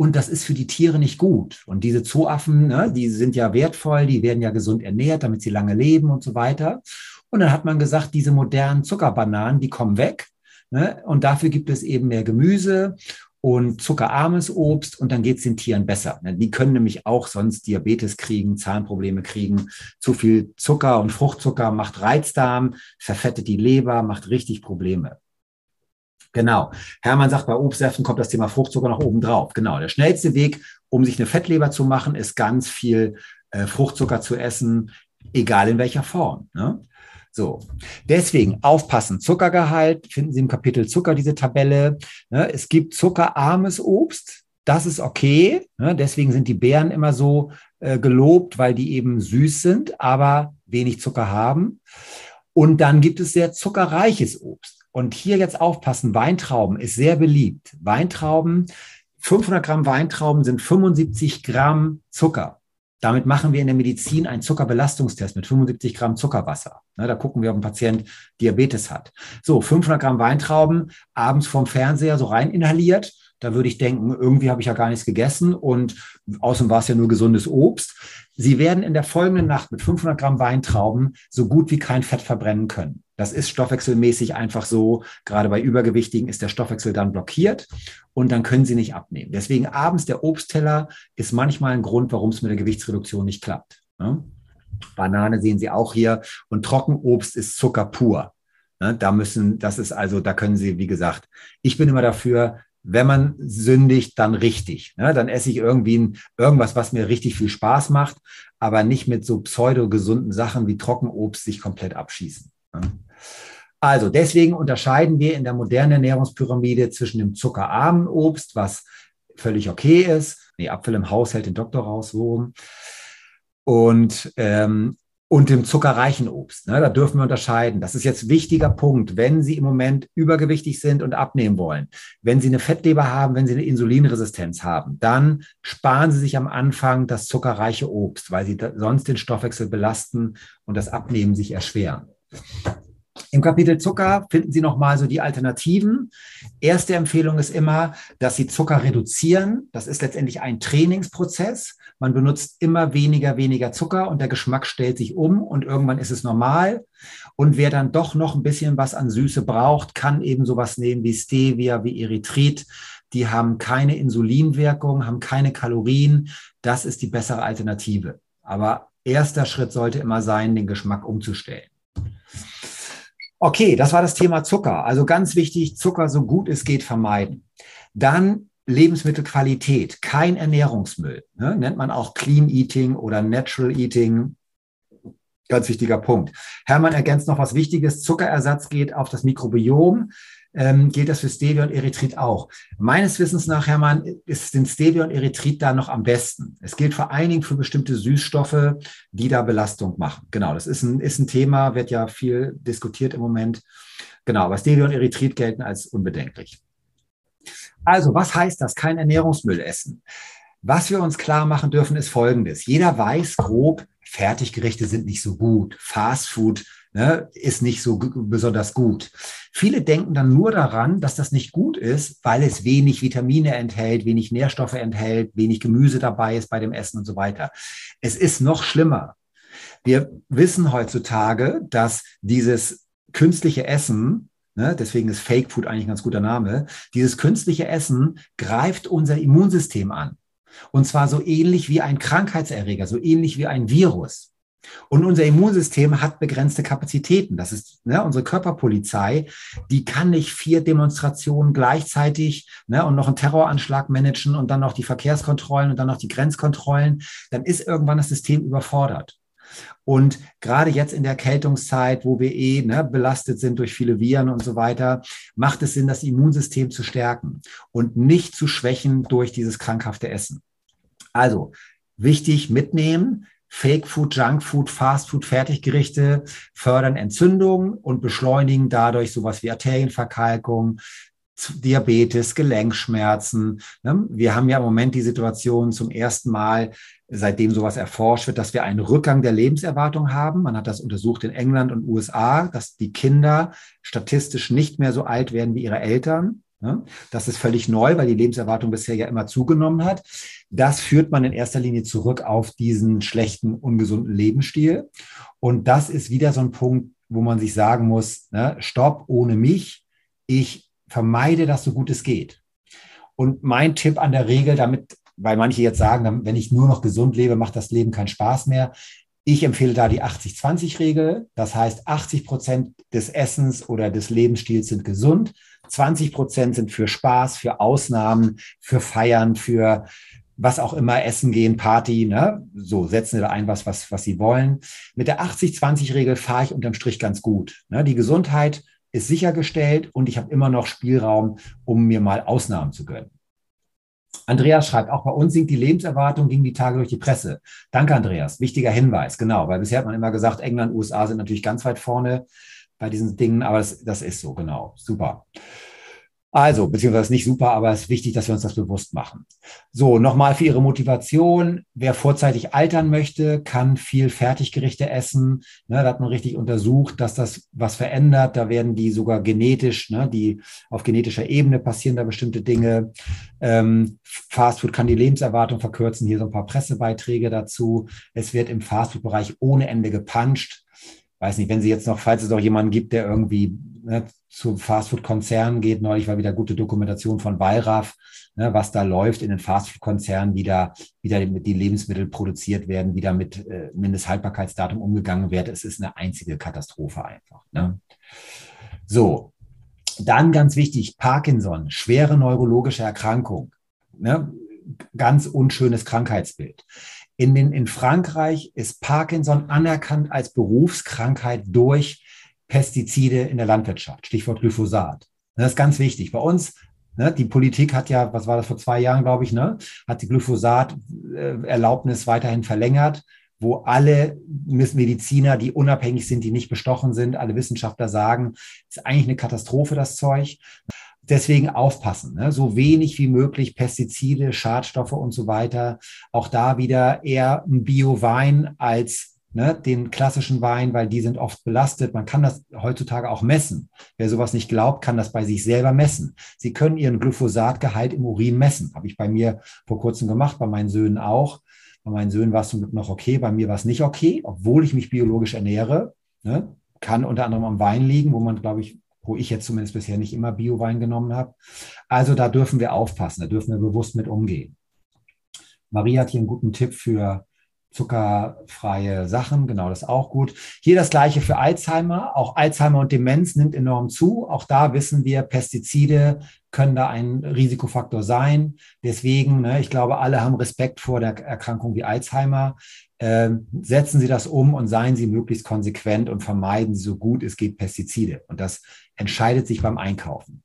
Und das ist für die Tiere nicht gut. Und diese Zooaffen, ne, die sind ja wertvoll, die werden ja gesund ernährt, damit sie lange leben und so weiter. Und dann hat man gesagt, diese modernen Zuckerbananen, die kommen weg. Ne, und dafür gibt es eben mehr Gemüse und zuckerarmes Obst und dann geht es den Tieren besser. Ne, die können nämlich auch sonst Diabetes kriegen, Zahnprobleme kriegen. Zu viel Zucker und Fruchtzucker macht Reizdarm, verfettet die Leber, macht richtig Probleme. Genau. Hermann sagt, bei Obstsäften kommt das Thema Fruchtzucker noch oben drauf. Genau. Der schnellste Weg, um sich eine Fettleber zu machen, ist ganz viel äh, Fruchtzucker zu essen, egal in welcher Form. Ne? So, deswegen aufpassen. Zuckergehalt finden Sie im Kapitel Zucker diese Tabelle. Ne? Es gibt zuckerarmes Obst. Das ist okay. Ne? Deswegen sind die Beeren immer so äh, gelobt, weil die eben süß sind, aber wenig Zucker haben. Und dann gibt es sehr zuckerreiches Obst. Und hier jetzt aufpassen, Weintrauben ist sehr beliebt. Weintrauben, 500 Gramm Weintrauben sind 75 Gramm Zucker. Damit machen wir in der Medizin einen Zuckerbelastungstest mit 75 Gramm Zuckerwasser. da gucken wir, ob ein Patient Diabetes hat. So, 500 Gramm Weintrauben abends vorm Fernseher so rein inhaliert da würde ich denken, irgendwie habe ich ja gar nichts gegessen und außerdem war es ja nur gesundes Obst. Sie werden in der folgenden Nacht mit 500 Gramm Weintrauben so gut wie kein Fett verbrennen können. Das ist stoffwechselmäßig einfach so. Gerade bei Übergewichtigen ist der Stoffwechsel dann blockiert und dann können sie nicht abnehmen. Deswegen abends der Obstteller ist manchmal ein Grund, warum es mit der Gewichtsreduktion nicht klappt. Banane sehen Sie auch hier und Trockenobst ist Zucker pur. Da müssen, das ist also, da können Sie, wie gesagt, ich bin immer dafür, wenn man sündigt, dann richtig. Ne? Dann esse ich irgendwie ein, irgendwas, was mir richtig viel Spaß macht, aber nicht mit so pseudo-gesunden Sachen wie Trockenobst sich komplett abschießen. Ne? Also deswegen unterscheiden wir in der modernen Ernährungspyramide zwischen dem zuckerarmen Obst, was völlig okay ist. Nee, Apfel im Haus hält den Doktor raus, so. Und ähm, und dem zuckerreichen Obst. Ne, da dürfen wir unterscheiden. Das ist jetzt wichtiger Punkt, wenn Sie im Moment übergewichtig sind und abnehmen wollen. Wenn Sie eine Fettleber haben, wenn Sie eine Insulinresistenz haben, dann sparen Sie sich am Anfang das zuckerreiche Obst, weil Sie sonst den Stoffwechsel belasten und das Abnehmen sich erschweren. Im Kapitel Zucker finden Sie nochmal so die Alternativen. Erste Empfehlung ist immer, dass Sie Zucker reduzieren. Das ist letztendlich ein Trainingsprozess. Man benutzt immer weniger, weniger Zucker und der Geschmack stellt sich um und irgendwann ist es normal. Und wer dann doch noch ein bisschen was an Süße braucht, kann eben sowas nehmen wie Stevia, wie Erythrit. Die haben keine Insulinwirkung, haben keine Kalorien. Das ist die bessere Alternative. Aber erster Schritt sollte immer sein, den Geschmack umzustellen. Okay, das war das Thema Zucker. Also ganz wichtig, Zucker so gut es geht vermeiden. Dann Lebensmittelqualität, kein Ernährungsmüll. Ne? Nennt man auch Clean Eating oder Natural Eating. Ganz wichtiger Punkt. Hermann ergänzt noch was Wichtiges. Zuckerersatz geht auf das Mikrobiom ähm, gilt das für Stevia und Erythrit auch. Meines Wissens nach, Hermann, ist den Stevia und Erythrit da noch am besten. Es gilt vor allen Dingen für bestimmte Süßstoffe, die da Belastung machen. Genau, das ist ein, ist ein Thema, wird ja viel diskutiert im Moment. Genau, aber Stevia und Erythrit gelten als unbedenklich. Also, was heißt das? Kein Ernährungsmüll essen. Was wir uns klar machen dürfen, ist Folgendes. Jeder weiß grob, Fertiggerichte sind nicht so gut. Fastfood ne, ist nicht so besonders gut. Viele denken dann nur daran, dass das nicht gut ist, weil es wenig Vitamine enthält, wenig Nährstoffe enthält, wenig Gemüse dabei ist bei dem Essen und so weiter. Es ist noch schlimmer. Wir wissen heutzutage, dass dieses künstliche Essen, ne, deswegen ist Fake Food eigentlich ein ganz guter Name, dieses künstliche Essen greift unser Immunsystem an. Und zwar so ähnlich wie ein Krankheitserreger, so ähnlich wie ein Virus. Und unser Immunsystem hat begrenzte Kapazitäten. Das ist ne, unsere Körperpolizei. Die kann nicht vier Demonstrationen gleichzeitig ne, und noch einen Terroranschlag managen und dann noch die Verkehrskontrollen und dann noch die Grenzkontrollen. Dann ist irgendwann das System überfordert. Und gerade jetzt in der Kältungszeit, wo wir eh ne, belastet sind durch viele Viren und so weiter, macht es Sinn, das Immunsystem zu stärken und nicht zu schwächen durch dieses krankhafte Essen. Also wichtig mitnehmen, Fake Food, Junk Food, Fast Food, Fertiggerichte fördern Entzündungen und beschleunigen dadurch sowas wie Arterienverkalkung, Diabetes, Gelenkschmerzen. Ne? Wir haben ja im Moment die Situation zum ersten Mal, seitdem sowas erforscht wird, dass wir einen Rückgang der Lebenserwartung haben. Man hat das untersucht in England und USA, dass die Kinder statistisch nicht mehr so alt werden wie ihre Eltern. Ne? Das ist völlig neu, weil die Lebenserwartung bisher ja immer zugenommen hat. Das führt man in erster Linie zurück auf diesen schlechten, ungesunden Lebensstil. Und das ist wieder so ein Punkt, wo man sich sagen muss, ne, stopp, ohne mich. Ich vermeide das so gut es geht. Und mein Tipp an der Regel, damit, weil manche jetzt sagen, wenn ich nur noch gesund lebe, macht das Leben keinen Spaß mehr. Ich empfehle da die 80-20-Regel. Das heißt, 80 Prozent des Essens oder des Lebensstils sind gesund. 20 Prozent sind für Spaß, für Ausnahmen, für Feiern, für was auch immer, Essen gehen, Party, ne? So, setzen Sie da ein, was, was, was Sie wollen. Mit der 80-20-Regel fahre ich unterm Strich ganz gut. Ne? Die Gesundheit ist sichergestellt und ich habe immer noch Spielraum, um mir mal Ausnahmen zu gönnen. Andreas schreibt, auch bei uns sinkt die Lebenserwartung gegen die Tage durch die Presse. Danke, Andreas. Wichtiger Hinweis, genau, weil bisher hat man immer gesagt, England, USA sind natürlich ganz weit vorne bei diesen Dingen, aber das, das ist so, genau. Super. Also, beziehungsweise nicht super, aber es ist wichtig, dass wir uns das bewusst machen. So, nochmal für Ihre Motivation. Wer vorzeitig altern möchte, kann viel Fertiggerichte essen. Ne, da hat man richtig untersucht, dass das was verändert. Da werden die sogar genetisch, ne, die auf genetischer Ebene passieren da bestimmte Dinge. Ähm, Fastfood kann die Lebenserwartung verkürzen. Hier so ein paar Pressebeiträge dazu. Es wird im Fastfood-Bereich ohne Ende gepuncht weiß nicht, wenn Sie jetzt noch, falls es noch jemanden gibt, der irgendwie ne, zu Fastfood-Konzernen geht, neulich war wieder gute Dokumentation von Wallraff, ne, was da läuft in den Fastfood-Konzernen, wie da wieder mit die Lebensmittel produziert werden, wie da mit äh, Mindesthaltbarkeitsdatum umgegangen wird. Es ist eine einzige Katastrophe einfach. Ne? So, dann ganz wichtig, Parkinson, schwere neurologische Erkrankung. Ne? Ganz unschönes Krankheitsbild. In, den, in Frankreich ist Parkinson anerkannt als Berufskrankheit durch Pestizide in der Landwirtschaft. Stichwort Glyphosat. Das ist ganz wichtig. Bei uns, ne, die Politik hat ja, was war das vor zwei Jahren, glaube ich, ne, hat die Glyphosat-Erlaubnis weiterhin verlängert, wo alle Mediziner, die unabhängig sind, die nicht bestochen sind, alle Wissenschaftler sagen, ist eigentlich eine Katastrophe, das Zeug deswegen aufpassen, ne? so wenig wie möglich Pestizide, Schadstoffe und so weiter. Auch da wieder eher ein Bio-Wein als ne, den klassischen Wein, weil die sind oft belastet. Man kann das heutzutage auch messen. Wer sowas nicht glaubt, kann das bei sich selber messen. Sie können ihren Glyphosatgehalt im Urin messen. Habe ich bei mir vor kurzem gemacht, bei meinen Söhnen auch. Bei meinen Söhnen war es zum Glück noch okay, bei mir war es nicht okay, obwohl ich mich biologisch ernähre. Ne? Kann unter anderem am Wein liegen, wo man, glaube ich, wo ich jetzt zumindest bisher nicht immer Bio-Wein genommen habe. Also da dürfen wir aufpassen, da dürfen wir bewusst mit umgehen. Marie hat hier einen guten Tipp für zuckerfreie Sachen, genau das auch gut. Hier das gleiche für Alzheimer. Auch Alzheimer und Demenz nimmt enorm zu. Auch da wissen wir, Pestizide können da ein Risikofaktor sein. Deswegen, ne, ich glaube, alle haben Respekt vor der Erkrankung wie Alzheimer. Ähm, setzen Sie das um und seien Sie möglichst konsequent und vermeiden Sie so gut es geht Pestizide. Und das entscheidet sich beim Einkaufen.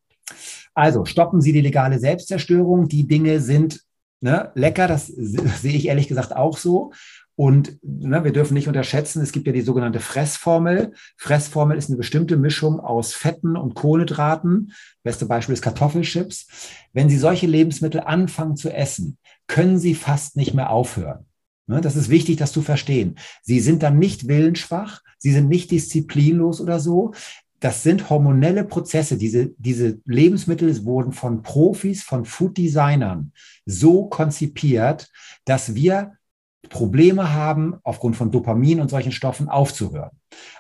Also stoppen Sie die legale Selbstzerstörung. Die Dinge sind ne, lecker, das sehe ich ehrlich gesagt auch so. Und ne, wir dürfen nicht unterschätzen, es gibt ja die sogenannte Fressformel. Fressformel ist eine bestimmte Mischung aus Fetten und Kohlenhydraten. Beste Beispiel ist Kartoffelchips. Wenn Sie solche Lebensmittel anfangen zu essen, können Sie fast nicht mehr aufhören. Ne, das ist wichtig, das zu verstehen. Sie sind dann nicht willensschwach, Sie sind nicht disziplinlos oder so das sind hormonelle Prozesse. Diese, diese Lebensmittel wurden von Profis, von Food-Designern so konzipiert, dass wir Probleme haben, aufgrund von Dopamin und solchen Stoffen aufzuhören.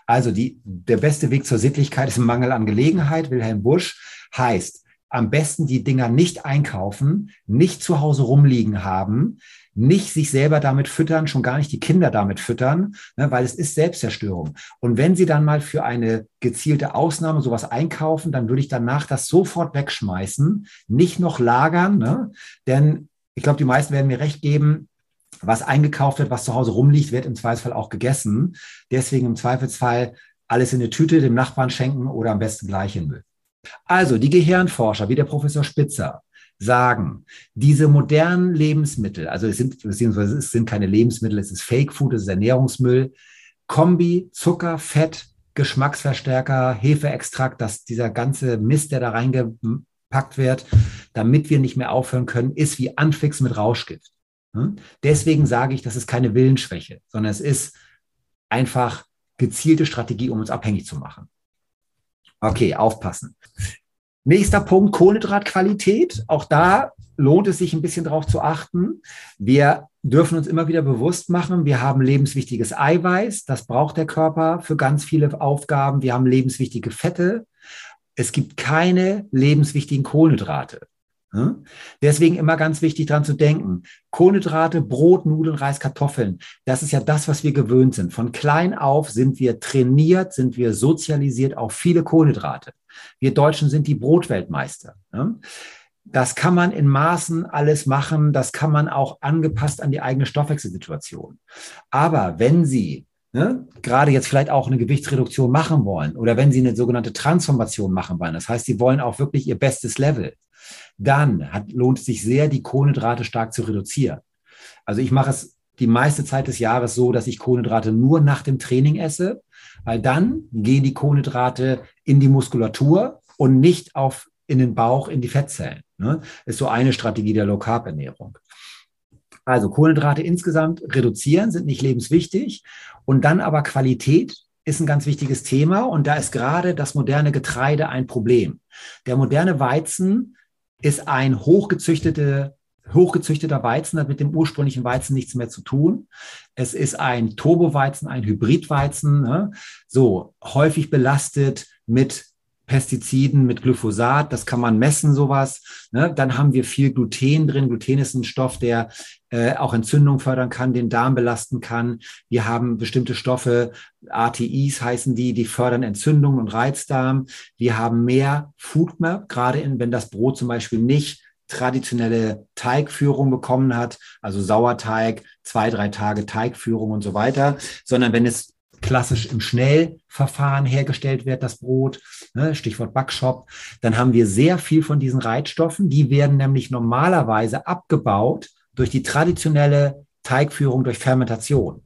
Also die, der beste Weg zur Sittlichkeit ist ein Mangel an Gelegenheit. Wilhelm Busch heißt, am besten die Dinger nicht einkaufen, nicht zu Hause rumliegen haben, nicht sich selber damit füttern, schon gar nicht die Kinder damit füttern, ne, weil es ist Selbstzerstörung. Und wenn Sie dann mal für eine gezielte Ausnahme sowas einkaufen, dann würde ich danach das sofort wegschmeißen, nicht noch lagern, ne? denn ich glaube, die meisten werden mir recht geben, was eingekauft wird, was zu Hause rumliegt, wird im Zweifelsfall auch gegessen. Deswegen im Zweifelsfall alles in eine Tüte dem Nachbarn schenken oder am besten gleich in Müll. Also die Gehirnforscher wie der Professor Spitzer sagen, diese modernen Lebensmittel, also es sind, beziehungsweise es sind keine Lebensmittel, es ist Fake Food, es ist Ernährungsmüll, Kombi, Zucker, Fett, Geschmacksverstärker, Hefeextrakt, dass dieser ganze Mist, der da reingepackt wird, damit wir nicht mehr aufhören können, ist wie Anfix mit Rauschgift. Hm? Deswegen sage ich, das ist keine Willensschwäche, sondern es ist einfach gezielte Strategie, um uns abhängig zu machen. Okay, aufpassen. Nächster Punkt, Kohlenhydratqualität. Auch da lohnt es sich ein bisschen darauf zu achten. Wir dürfen uns immer wieder bewusst machen, wir haben lebenswichtiges Eiweiß, das braucht der Körper für ganz viele Aufgaben. Wir haben lebenswichtige Fette. Es gibt keine lebenswichtigen Kohlenhydrate. Deswegen immer ganz wichtig daran zu denken. Kohlenhydrate, Brot, Nudeln, Reis, Kartoffeln. Das ist ja das, was wir gewöhnt sind. Von klein auf sind wir trainiert, sind wir sozialisiert auf viele Kohlenhydrate. Wir Deutschen sind die Brotweltmeister. Das kann man in Maßen alles machen. Das kann man auch angepasst an die eigene Stoffwechselsituation. Aber wenn Sie ne, gerade jetzt vielleicht auch eine Gewichtsreduktion machen wollen oder wenn Sie eine sogenannte Transformation machen wollen, das heißt, Sie wollen auch wirklich Ihr bestes Level, dann hat, lohnt es sich sehr, die Kohlenhydrate stark zu reduzieren. Also ich mache es die meiste Zeit des Jahres so, dass ich Kohlenhydrate nur nach dem Training esse, weil dann gehen die Kohlenhydrate in die Muskulatur und nicht auf in den Bauch, in die Fettzellen. Ne? Ist so eine Strategie der Low Carb Ernährung. Also Kohlenhydrate insgesamt reduzieren sind nicht lebenswichtig und dann aber Qualität ist ein ganz wichtiges Thema und da ist gerade das moderne Getreide ein Problem. Der moderne Weizen ist ein hochgezüchtete, hochgezüchteter Weizen, hat mit dem ursprünglichen Weizen nichts mehr zu tun. Es ist ein Turboweizen, ein Hybridweizen, ne? so häufig belastet mit Pestiziden, mit Glyphosat, das kann man messen, sowas. Ne? Dann haben wir viel Gluten drin. Gluten ist ein Stoff, der äh, auch Entzündung fördern kann, den Darm belasten kann. Wir haben bestimmte Stoffe, ATIs heißen die, die fördern Entzündung und Reizdarm. Wir haben mehr Foodmap, gerade in, wenn das Brot zum Beispiel nicht traditionelle Teigführung bekommen hat, also Sauerteig, zwei, drei Tage Teigführung und so weiter, sondern wenn es klassisch im Schnellverfahren hergestellt wird, das Brot, ne, Stichwort Backshop, dann haben wir sehr viel von diesen Reizstoffen. Die werden nämlich normalerweise abgebaut durch die traditionelle Teigführung durch Fermentation.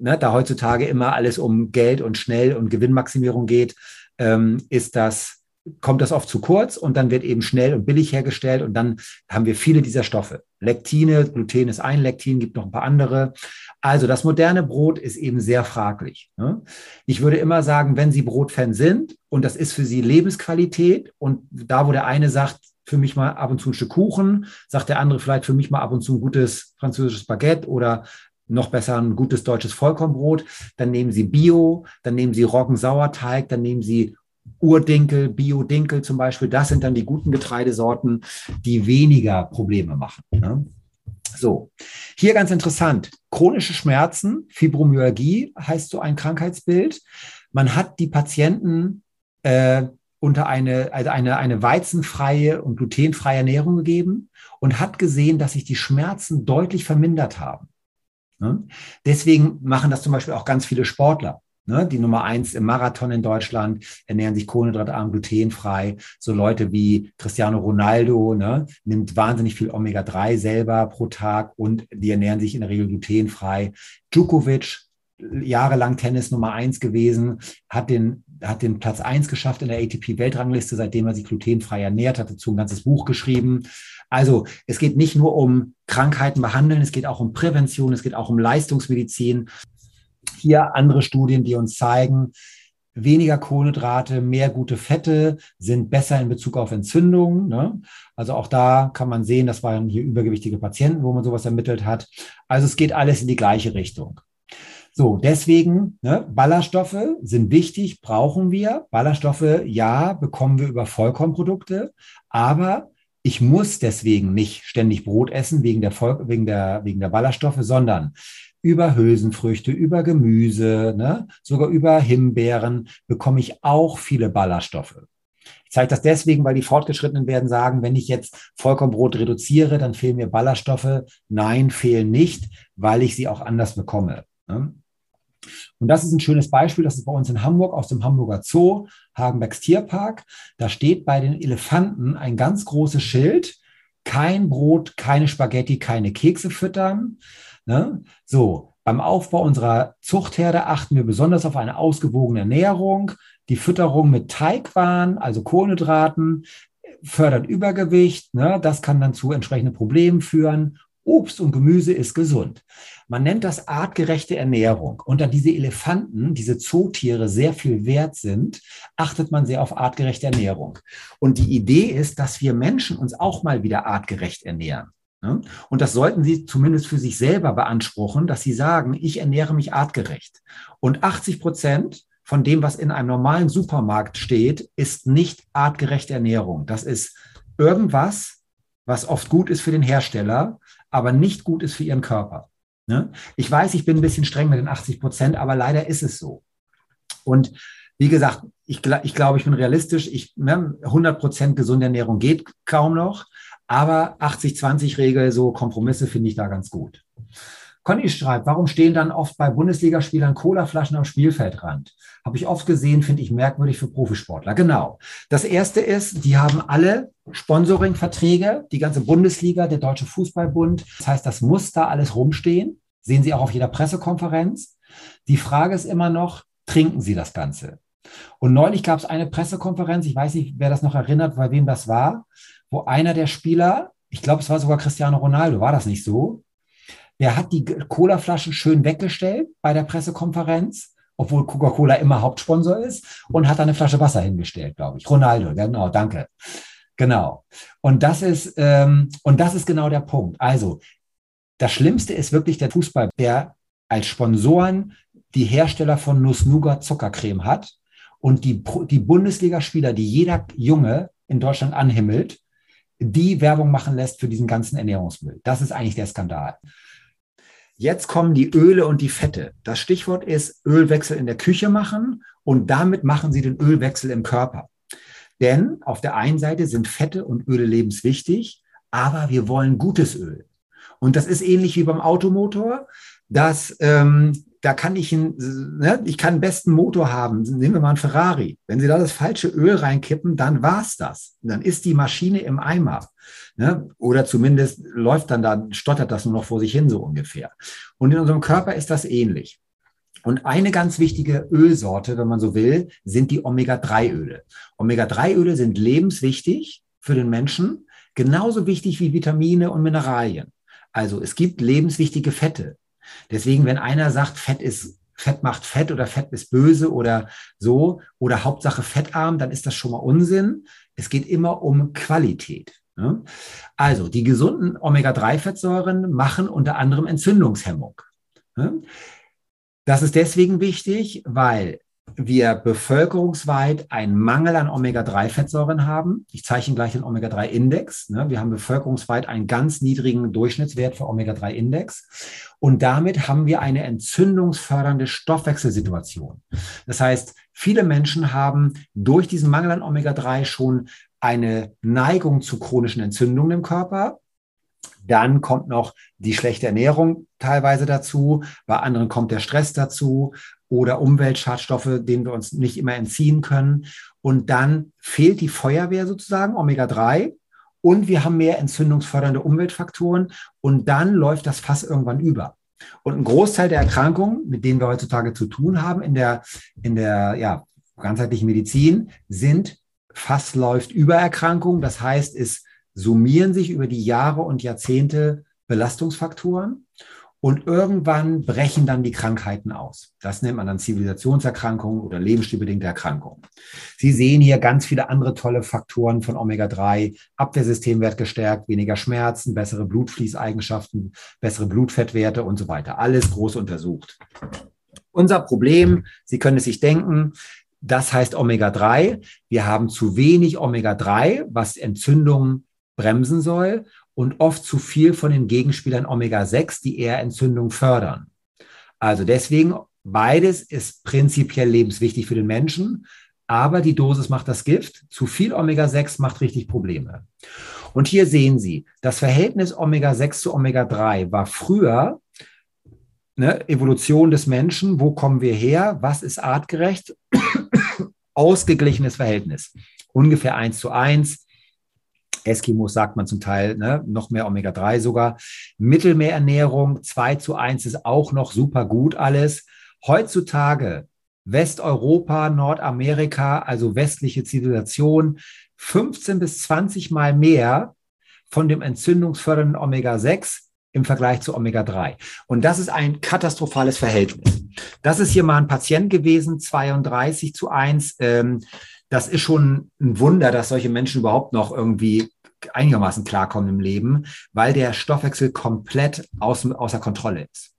Ne, da heutzutage immer alles um Geld und Schnell und Gewinnmaximierung geht, ähm, ist das kommt das oft zu kurz und dann wird eben schnell und billig hergestellt und dann haben wir viele dieser Stoffe. Lektine, Gluten ist ein Lektin, gibt noch ein paar andere. Also das moderne Brot ist eben sehr fraglich. Ne? Ich würde immer sagen, wenn Sie Brotfan sind und das ist für Sie Lebensqualität und da, wo der eine sagt, für mich mal ab und zu ein Stück Kuchen, sagt der andere vielleicht für mich mal ab und zu ein gutes französisches Baguette oder noch besser ein gutes deutsches Vollkornbrot, dann nehmen Sie Bio, dann nehmen Sie Roggensauerteig, dann nehmen Sie Urdinkel, Bio-Dinkel zum Beispiel, das sind dann die guten Getreidesorten, die weniger Probleme machen. Ne? So, hier ganz interessant. Chronische Schmerzen, Fibromyalgie heißt so ein Krankheitsbild. Man hat die Patienten äh, unter eine, also eine, eine weizenfreie und glutenfreie Ernährung gegeben und hat gesehen, dass sich die Schmerzen deutlich vermindert haben. Ne? Deswegen machen das zum Beispiel auch ganz viele Sportler. Ne, die Nummer eins im Marathon in Deutschland ernähren sich kohlenhydratarm, glutenfrei. So Leute wie Cristiano Ronaldo ne, nimmt wahnsinnig viel Omega-3 selber pro Tag und die ernähren sich in der Regel glutenfrei. Djokovic, jahrelang Tennis Nummer eins gewesen, hat den, hat den Platz eins geschafft in der ATP-Weltrangliste, seitdem er sich glutenfrei ernährt, hat dazu ein ganzes Buch geschrieben. Also es geht nicht nur um Krankheiten behandeln, es geht auch um Prävention, es geht auch um Leistungsmedizin hier andere Studien, die uns zeigen, weniger Kohlenhydrate, mehr gute Fette sind besser in Bezug auf Entzündungen. Ne? Also auch da kann man sehen, das waren hier übergewichtige Patienten, wo man sowas ermittelt hat. Also es geht alles in die gleiche Richtung. So, deswegen, ne, Ballaststoffe sind wichtig, brauchen wir. Ballaststoffe, ja, bekommen wir über Vollkornprodukte, aber ich muss deswegen nicht ständig Brot essen wegen der, Voll wegen der, wegen der Ballaststoffe, sondern über Hülsenfrüchte, über Gemüse, ne, sogar über Himbeeren bekomme ich auch viele Ballaststoffe. Ich zeige das deswegen, weil die Fortgeschrittenen werden sagen, wenn ich jetzt Vollkornbrot reduziere, dann fehlen mir Ballaststoffe. Nein, fehlen nicht, weil ich sie auch anders bekomme. Ne? Und das ist ein schönes Beispiel. Das ist bei uns in Hamburg aus dem Hamburger Zoo, Hagenbecks Tierpark. Da steht bei den Elefanten ein ganz großes Schild. Kein Brot, keine Spaghetti, keine Kekse füttern. Ne? So, beim Aufbau unserer Zuchtherde achten wir besonders auf eine ausgewogene Ernährung. Die Fütterung mit Teigwaren, also Kohlenhydraten, fördert Übergewicht. Ne? Das kann dann zu entsprechenden Problemen führen. Obst und Gemüse ist gesund. Man nennt das artgerechte Ernährung. Und da diese Elefanten, diese Zootiere sehr viel wert sind, achtet man sehr auf artgerechte Ernährung. Und die Idee ist, dass wir Menschen uns auch mal wieder artgerecht ernähren. Ne? Und das sollten Sie zumindest für sich selber beanspruchen, dass Sie sagen, ich ernähre mich artgerecht. Und 80 Prozent von dem, was in einem normalen Supermarkt steht, ist nicht artgerechte Ernährung. Das ist irgendwas, was oft gut ist für den Hersteller, aber nicht gut ist für Ihren Körper. Ne? Ich weiß, ich bin ein bisschen streng mit den 80 Prozent, aber leider ist es so. Und wie gesagt, ich, ich glaube, ich bin realistisch. Ich, 100 ne, Prozent gesunde Ernährung geht kaum noch. Aber 80-20-Regel, so Kompromisse finde ich da ganz gut. Conny schreibt, warum stehen dann oft bei Bundesligaspielern Colaflaschen am Spielfeldrand? Habe ich oft gesehen, finde ich merkwürdig für Profisportler. Genau. Das erste ist, die haben alle Sponsoring-Verträge, die ganze Bundesliga, der Deutsche Fußballbund. Das heißt, das muss da alles rumstehen. Sehen Sie auch auf jeder Pressekonferenz. Die Frage ist immer noch, trinken Sie das Ganze? Und neulich gab es eine Pressekonferenz, ich weiß nicht, wer das noch erinnert, bei wem das war, wo einer der Spieler, ich glaube, es war sogar Cristiano Ronaldo, war das nicht so? Der hat die Cola-Flaschen schön weggestellt bei der Pressekonferenz, obwohl Coca-Cola immer Hauptsponsor ist, und hat da eine Flasche Wasser hingestellt, glaube ich. Ronaldo, genau, danke. Genau. Und das ist, ähm, und das ist genau der Punkt. Also, das Schlimmste ist wirklich der Fußball, der als Sponsoren die Hersteller von Nuss-Nougat Zuckercreme hat und die, die Bundesligaspieler, die jeder Junge in Deutschland anhimmelt, die Werbung machen lässt für diesen ganzen Ernährungsmüll. Das ist eigentlich der Skandal. Jetzt kommen die Öle und die Fette. Das Stichwort ist Ölwechsel in der Küche machen und damit machen Sie den Ölwechsel im Körper. Denn auf der einen Seite sind Fette und Öle lebenswichtig, aber wir wollen gutes Öl. Und das ist ähnlich wie beim Automotor, dass ähm, da kann ich, ein, ne, ich kann einen besten Motor haben. Nehmen wir mal einen Ferrari. Wenn Sie da das falsche Öl reinkippen, dann war's das. Dann ist die Maschine im Eimer. Ne? Oder zumindest läuft dann da, stottert das nur noch vor sich hin, so ungefähr. Und in unserem Körper ist das ähnlich. Und eine ganz wichtige Ölsorte, wenn man so will, sind die Omega-3-Öle. Omega-3-Öle sind lebenswichtig für den Menschen, genauso wichtig wie Vitamine und Mineralien. Also es gibt lebenswichtige Fette. Deswegen, wenn einer sagt, Fett ist Fett macht Fett oder Fett ist böse oder so oder Hauptsache fettarm, dann ist das schon mal Unsinn. Es geht immer um Qualität. Ne? Also die gesunden Omega-3-Fettsäuren machen unter anderem Entzündungshemmung. Ne? Das ist deswegen wichtig, weil wir bevölkerungsweit einen Mangel an Omega-3-Fettsäuren haben. Ich zeichne gleich den Omega-3-Index. Ne? Wir haben bevölkerungsweit einen ganz niedrigen Durchschnittswert für Omega-3-Index. Und damit haben wir eine entzündungsfördernde Stoffwechselsituation. Das heißt, viele Menschen haben durch diesen Mangel an Omega-3 schon eine Neigung zu chronischen Entzündungen im Körper. Dann kommt noch die schlechte Ernährung teilweise dazu. Bei anderen kommt der Stress dazu oder Umweltschadstoffe, denen wir uns nicht immer entziehen können. Und dann fehlt die Feuerwehr sozusagen, Omega-3. Und wir haben mehr entzündungsfördernde Umweltfaktoren. Und dann läuft das Fass irgendwann über. Und ein Großteil der Erkrankungen, mit denen wir heutzutage zu tun haben in der, in der ja, ganzheitlichen Medizin, sind Fass läuft über Erkrankungen. Das heißt, es summieren sich über die Jahre und Jahrzehnte Belastungsfaktoren. Und irgendwann brechen dann die Krankheiten aus. Das nennt man dann Zivilisationserkrankungen oder lebensstilbedingte Erkrankungen. Sie sehen hier ganz viele andere tolle Faktoren von Omega-3. Abwehrsystem wird gestärkt, weniger Schmerzen, bessere Blutfließeigenschaften, bessere Blutfettwerte und so weiter. Alles groß untersucht. Unser Problem, Sie können es sich denken, das heißt Omega-3. Wir haben zu wenig Omega-3, was Entzündungen bremsen soll und oft zu viel von den Gegenspielern Omega-6, die eher Entzündung fördern. Also deswegen, beides ist prinzipiell lebenswichtig für den Menschen, aber die Dosis macht das Gift. Zu viel Omega-6 macht richtig Probleme. Und hier sehen Sie, das Verhältnis Omega-6 zu Omega-3 war früher ne, Evolution des Menschen. Wo kommen wir her? Was ist artgerecht? Ausgeglichenes Verhältnis. Ungefähr 1 zu 1 Eskimos sagt man zum Teil, ne, noch mehr Omega-3 sogar. Mittelmeerernährung 2 zu 1 ist auch noch super gut alles. Heutzutage Westeuropa, Nordamerika, also westliche Zivilisation, 15 bis 20 Mal mehr von dem entzündungsfördernden Omega-6 im Vergleich zu Omega-3. Und das ist ein katastrophales Verhältnis. Das ist hier mal ein Patient gewesen, 32 zu 1. Ähm, das ist schon ein Wunder, dass solche Menschen überhaupt noch irgendwie einigermaßen klarkommen im Leben, weil der Stoffwechsel komplett aus, außer Kontrolle ist.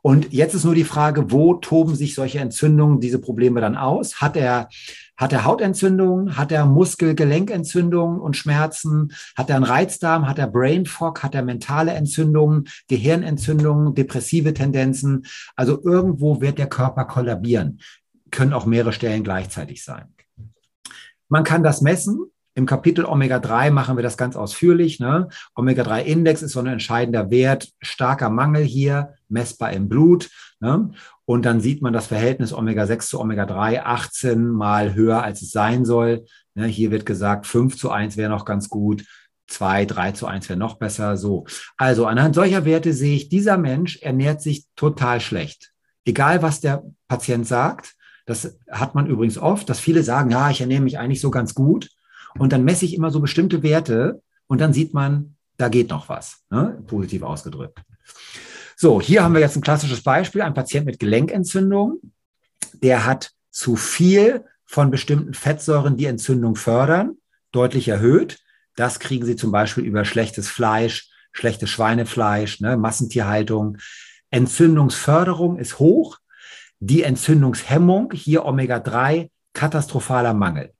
Und jetzt ist nur die Frage, wo toben sich solche Entzündungen, diese Probleme dann aus? Hat er, hat er Hautentzündungen? Hat er Muskel-Gelenkentzündungen und Schmerzen? Hat er einen Reizdarm? Hat er Brain Fog? Hat er mentale Entzündungen, Gehirnentzündungen, depressive Tendenzen? Also irgendwo wird der Körper kollabieren. Können auch mehrere Stellen gleichzeitig sein. Man kann das messen Im Kapitel Omega-3 machen wir das ganz ausführlich. Ne? Omega-3-Index ist so ein entscheidender Wert, starker Mangel hier, messbar im Blut. Ne? Und dann sieht man das Verhältnis Omega-6 zu Omega-3 18 mal höher, als es sein soll. Ne? Hier wird gesagt, 5 zu 1 wäre noch ganz gut. 2, 3 zu 1 wäre noch besser. So. Also anhand solcher Werte sehe ich, dieser Mensch ernährt sich total schlecht. Egal, was der Patient sagt. Das hat man übrigens oft, dass viele sagen, ja, ich ernähre mich eigentlich so ganz gut. Und dann messe ich immer so bestimmte Werte und dann sieht man, da geht noch was, ne? positiv ausgedrückt. So, hier haben wir jetzt ein klassisches Beispiel, ein Patient mit Gelenkentzündung, der hat zu viel von bestimmten Fettsäuren, die Entzündung fördern, deutlich erhöht. Das kriegen Sie zum Beispiel über schlechtes Fleisch, schlechtes Schweinefleisch, ne, Massentierhaltung. Entzündungsförderung ist hoch. Die Entzündungshemmung, hier Omega-3, katastrophaler Mangel.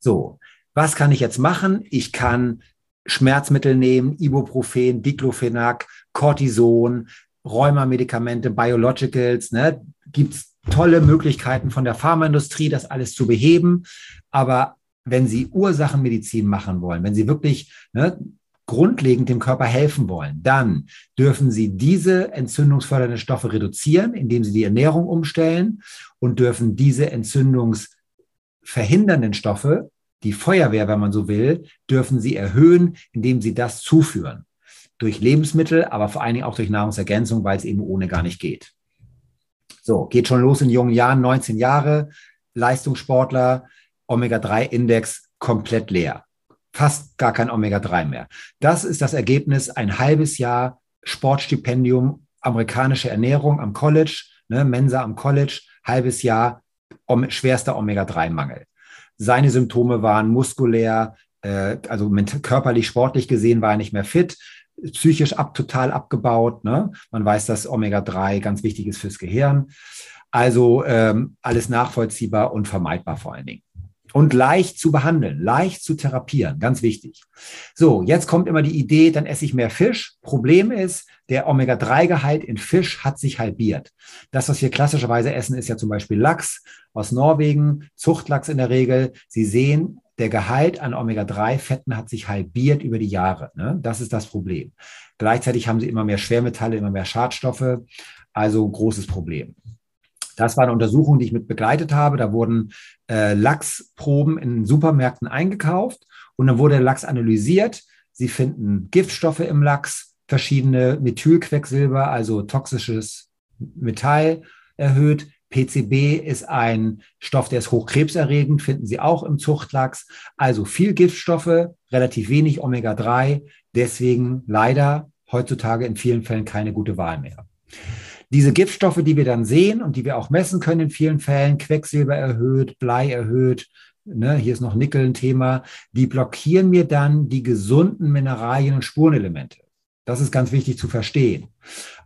So, was kann ich jetzt machen? Ich kann Schmerzmittel nehmen, Ibuprofen, Diclofenac, Cortison, Rheumamedikamente, Biologicals. Ne? Gibt es tolle Möglichkeiten von der Pharmaindustrie, das alles zu beheben. Aber wenn Sie Ursachenmedizin machen wollen, wenn Sie wirklich ne, grundlegend dem Körper helfen wollen, dann dürfen Sie diese entzündungsfördernden Stoffe reduzieren, indem Sie die Ernährung umstellen und dürfen diese entzündungsverhindernden Stoffe die Feuerwehr, wenn man so will, dürfen sie erhöhen, indem sie das zuführen. Durch Lebensmittel, aber vor allen Dingen auch durch Nahrungsergänzung, weil es eben ohne gar nicht geht. So, geht schon los in jungen Jahren, 19 Jahre, Leistungssportler, Omega-3-Index komplett leer. Fast gar kein Omega-3 mehr. Das ist das Ergebnis, ein halbes Jahr Sportstipendium, amerikanische Ernährung am College, ne, Mensa am College, halbes Jahr um, schwerster Omega-3-Mangel. Seine Symptome waren muskulär, äh, also körperlich, sportlich gesehen war er nicht mehr fit, psychisch ab, total abgebaut. Ne? Man weiß, dass Omega-3 ganz wichtig ist fürs Gehirn. Also ähm, alles nachvollziehbar und vermeidbar vor allen Dingen. Und leicht zu behandeln, leicht zu therapieren, ganz wichtig. So, jetzt kommt immer die Idee, dann esse ich mehr Fisch. Problem ist, der Omega-3-Gehalt in Fisch hat sich halbiert. Das, was wir klassischerweise essen, ist ja zum Beispiel Lachs aus Norwegen, Zuchtlachs in der Regel. Sie sehen, der Gehalt an Omega-3-Fetten hat sich halbiert über die Jahre. Ne? Das ist das Problem. Gleichzeitig haben sie immer mehr Schwermetalle, immer mehr Schadstoffe. Also großes Problem. Das war eine Untersuchung, die ich mit begleitet habe. Da wurden äh, Lachsproben in Supermärkten eingekauft und dann wurde der Lachs analysiert. Sie finden Giftstoffe im Lachs, verschiedene Methylquecksilber, also toxisches Metall erhöht. PCB ist ein Stoff, der ist hochkrebserregend, finden Sie auch im Zuchtlachs. Also viel Giftstoffe, relativ wenig Omega-3, deswegen leider heutzutage in vielen Fällen keine gute Wahl mehr. Diese Giftstoffe, die wir dann sehen und die wir auch messen können in vielen Fällen, Quecksilber erhöht, Blei erhöht, ne, hier ist noch Nickel ein Thema, die blockieren mir dann die gesunden Mineralien und Spurenelemente. Das ist ganz wichtig zu verstehen.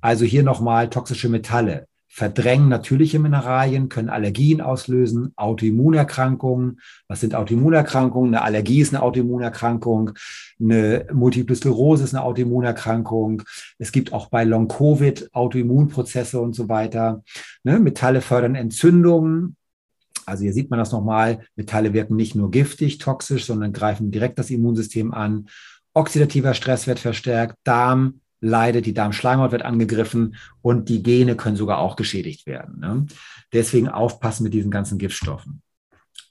Also hier nochmal toxische Metalle, verdrängen natürliche Mineralien, können Allergien auslösen, Autoimmunerkrankungen. Was sind Autoimmunerkrankungen? Eine Allergie ist eine Autoimmunerkrankung, eine Multiple Sklerose ist eine Autoimmunerkrankung. Es gibt auch bei Long-Covid Autoimmunprozesse und so weiter. Ne? Metalle fördern Entzündungen. Also hier sieht man das nochmal. Metalle wirken nicht nur giftig, toxisch, sondern greifen direkt das Immunsystem an. Oxidativer Stress wird verstärkt, Darm, leidet, die Darmschleimhaut wird angegriffen und die Gene können sogar auch geschädigt werden. Ne? Deswegen aufpassen mit diesen ganzen Giftstoffen.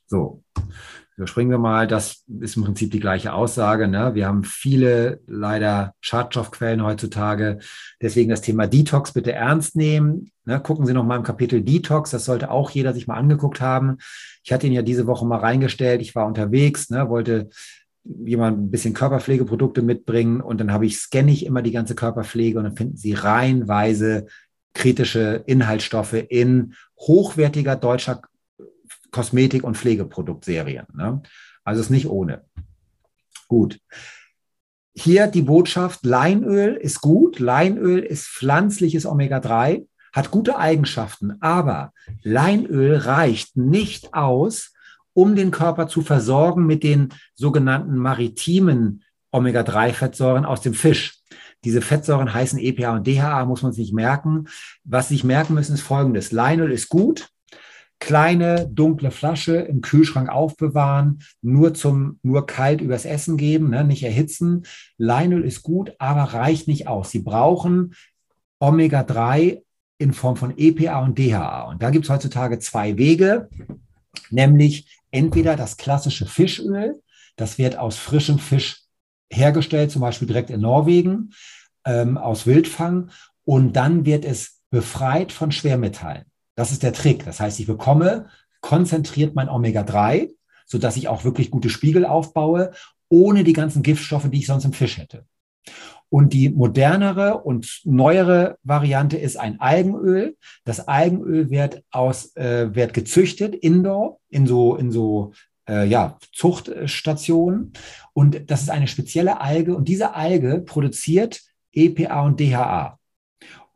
So, überspringen wir mal. Das ist im Prinzip die gleiche Aussage. Ne? Wir haben viele leider Schadstoffquellen heutzutage. Deswegen das Thema Detox bitte ernst nehmen. Ne? Gucken Sie noch mal im Kapitel Detox. Das sollte auch jeder sich mal angeguckt haben. Ich hatte ihn ja diese Woche mal reingestellt. Ich war unterwegs, ne? wollte jemand ein bisschen Körperpflegeprodukte mitbringen und dann habe ich, scanne ich immer die ganze Körperpflege und dann finden Sie reihenweise kritische Inhaltsstoffe in hochwertiger deutscher Kosmetik- und Pflegeproduktserien. Ne? Also ist nicht ohne. Gut. Hier die Botschaft, Leinöl ist gut. Leinöl ist pflanzliches Omega-3, hat gute Eigenschaften, aber Leinöl reicht nicht aus, um den Körper zu versorgen mit den sogenannten maritimen Omega-3-Fettsäuren aus dem Fisch. Diese Fettsäuren heißen EPA und DHA, muss man sich merken. Was Sie sich merken müssen, ist folgendes. Leinöl ist gut. kleine, dunkle Flasche im Kühlschrank aufbewahren, nur zum, nur kalt übers Essen geben, ne, nicht erhitzen. Leinöl ist gut, aber reicht nicht aus. Sie brauchen Omega-3 in Form von EPA und DHA. Und da gibt es heutzutage zwei Wege, nämlich entweder das klassische Fischöl, das wird aus frischem Fisch hergestellt, zum Beispiel direkt in Norwegen, ähm, aus Wildfang, und dann wird es befreit von Schwermetallen. Das ist der Trick. Das heißt, ich bekomme konzentriert mein Omega-3, sodass ich auch wirklich gute Spiegel aufbaue, ohne die ganzen Giftstoffe, die ich sonst im Fisch hätte. Und die modernere und neuere Variante ist ein Algenöl. Das Algenöl wird aus äh, wird gezüchtet indoor in so in so äh, ja, Zuchtstationen und das ist eine spezielle Alge und diese Alge produziert EPA und DHA.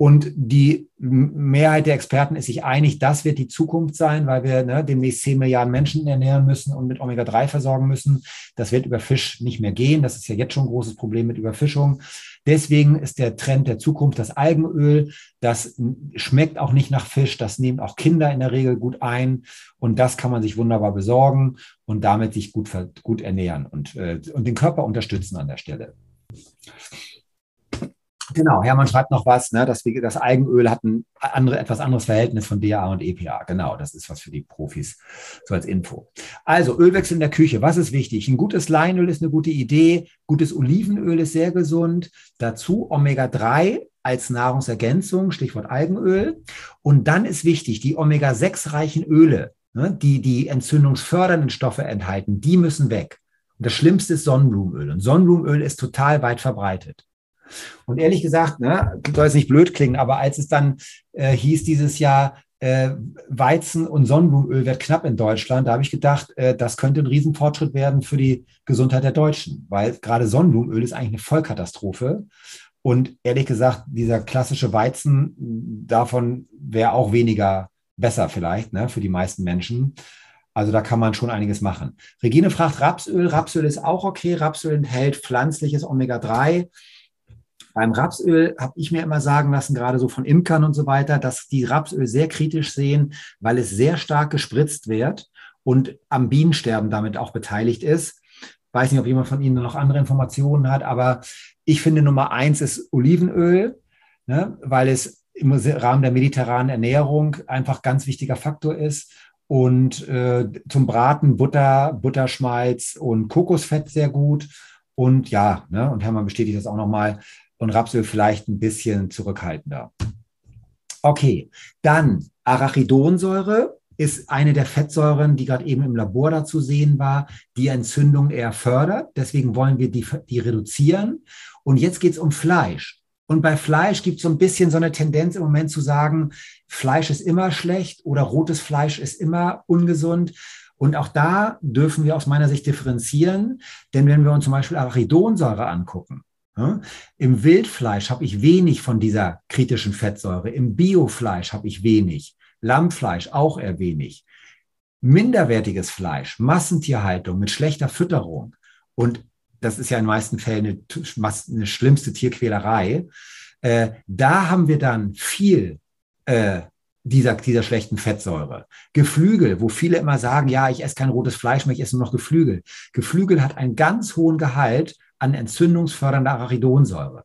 Und die Mehrheit der Experten ist sich einig, das wird die Zukunft sein, weil wir ne, demnächst 10 Milliarden Menschen ernähren müssen und mit Omega-3 versorgen müssen. Das wird über Fisch nicht mehr gehen. Das ist ja jetzt schon ein großes Problem mit Überfischung. Deswegen ist der Trend der Zukunft das Algenöl. Das schmeckt auch nicht nach Fisch. Das nehmen auch Kinder in der Regel gut ein. Und das kann man sich wunderbar besorgen und damit sich gut, gut ernähren und, äh, und den Körper unterstützen an der Stelle. Genau, Hermann schreibt noch was, ne, dass das Algenöl hat ein andere, etwas anderes Verhältnis von DHA und EPA. Genau, das ist was für die Profis, so als Info. Also Ölwechsel in der Küche, was ist wichtig? Ein gutes Leinöl ist eine gute Idee, gutes Olivenöl ist sehr gesund. Dazu Omega-3 als Nahrungsergänzung, Stichwort Algenöl. Und dann ist wichtig, die Omega-6-reichen Öle, ne, die die entzündungsfördernden Stoffe enthalten, die müssen weg. Und das Schlimmste ist Sonnenblumenöl. Und Sonnenblumenöl ist total weit verbreitet. Und ehrlich gesagt, ne, soll es nicht blöd klingen, aber als es dann äh, hieß dieses Jahr, äh, Weizen und Sonnenblumenöl wird knapp in Deutschland, da habe ich gedacht, äh, das könnte ein Riesenfortschritt werden für die Gesundheit der Deutschen, weil gerade Sonnenblumenöl ist eigentlich eine Vollkatastrophe. Und ehrlich gesagt, dieser klassische Weizen, davon wäre auch weniger besser vielleicht ne, für die meisten Menschen. Also da kann man schon einiges machen. Regine fragt Rapsöl. Rapsöl ist auch okay. Rapsöl enthält pflanzliches Omega-3. Beim Rapsöl habe ich mir immer sagen lassen, gerade so von Imkern und so weiter, dass die Rapsöl sehr kritisch sehen, weil es sehr stark gespritzt wird und am Bienensterben damit auch beteiligt ist. Weiß nicht, ob jemand von Ihnen noch andere Informationen hat, aber ich finde Nummer eins ist Olivenöl, ne, weil es im Rahmen der mediterranen Ernährung einfach ganz wichtiger Faktor ist. Und äh, zum Braten Butter, Butterschmalz und Kokosfett sehr gut. Und ja, ne, und Hermann bestätigt das auch nochmal, und Rapsöl vielleicht ein bisschen zurückhaltender. Okay, dann Arachidonsäure ist eine der Fettsäuren, die gerade eben im Labor dazu sehen war, die Entzündung eher fördert. Deswegen wollen wir die, die reduzieren. Und jetzt geht es um Fleisch. Und bei Fleisch gibt es so ein bisschen so eine Tendenz im Moment zu sagen, Fleisch ist immer schlecht oder rotes Fleisch ist immer ungesund. Und auch da dürfen wir aus meiner Sicht differenzieren, denn wenn wir uns zum Beispiel Arachidonsäure angucken, im Wildfleisch habe ich wenig von dieser kritischen Fettsäure. Im Biofleisch habe ich wenig. Lammfleisch auch eher wenig. Minderwertiges Fleisch, Massentierhaltung mit schlechter Fütterung und das ist ja in den meisten Fällen eine, eine schlimmste Tierquälerei. Äh, da haben wir dann viel äh, dieser, dieser schlechten Fettsäure. Geflügel, wo viele immer sagen, ja, ich esse kein rotes Fleisch mehr, ich esse nur noch Geflügel. Geflügel hat einen ganz hohen Gehalt an entzündungsfördernder Arachidonsäure.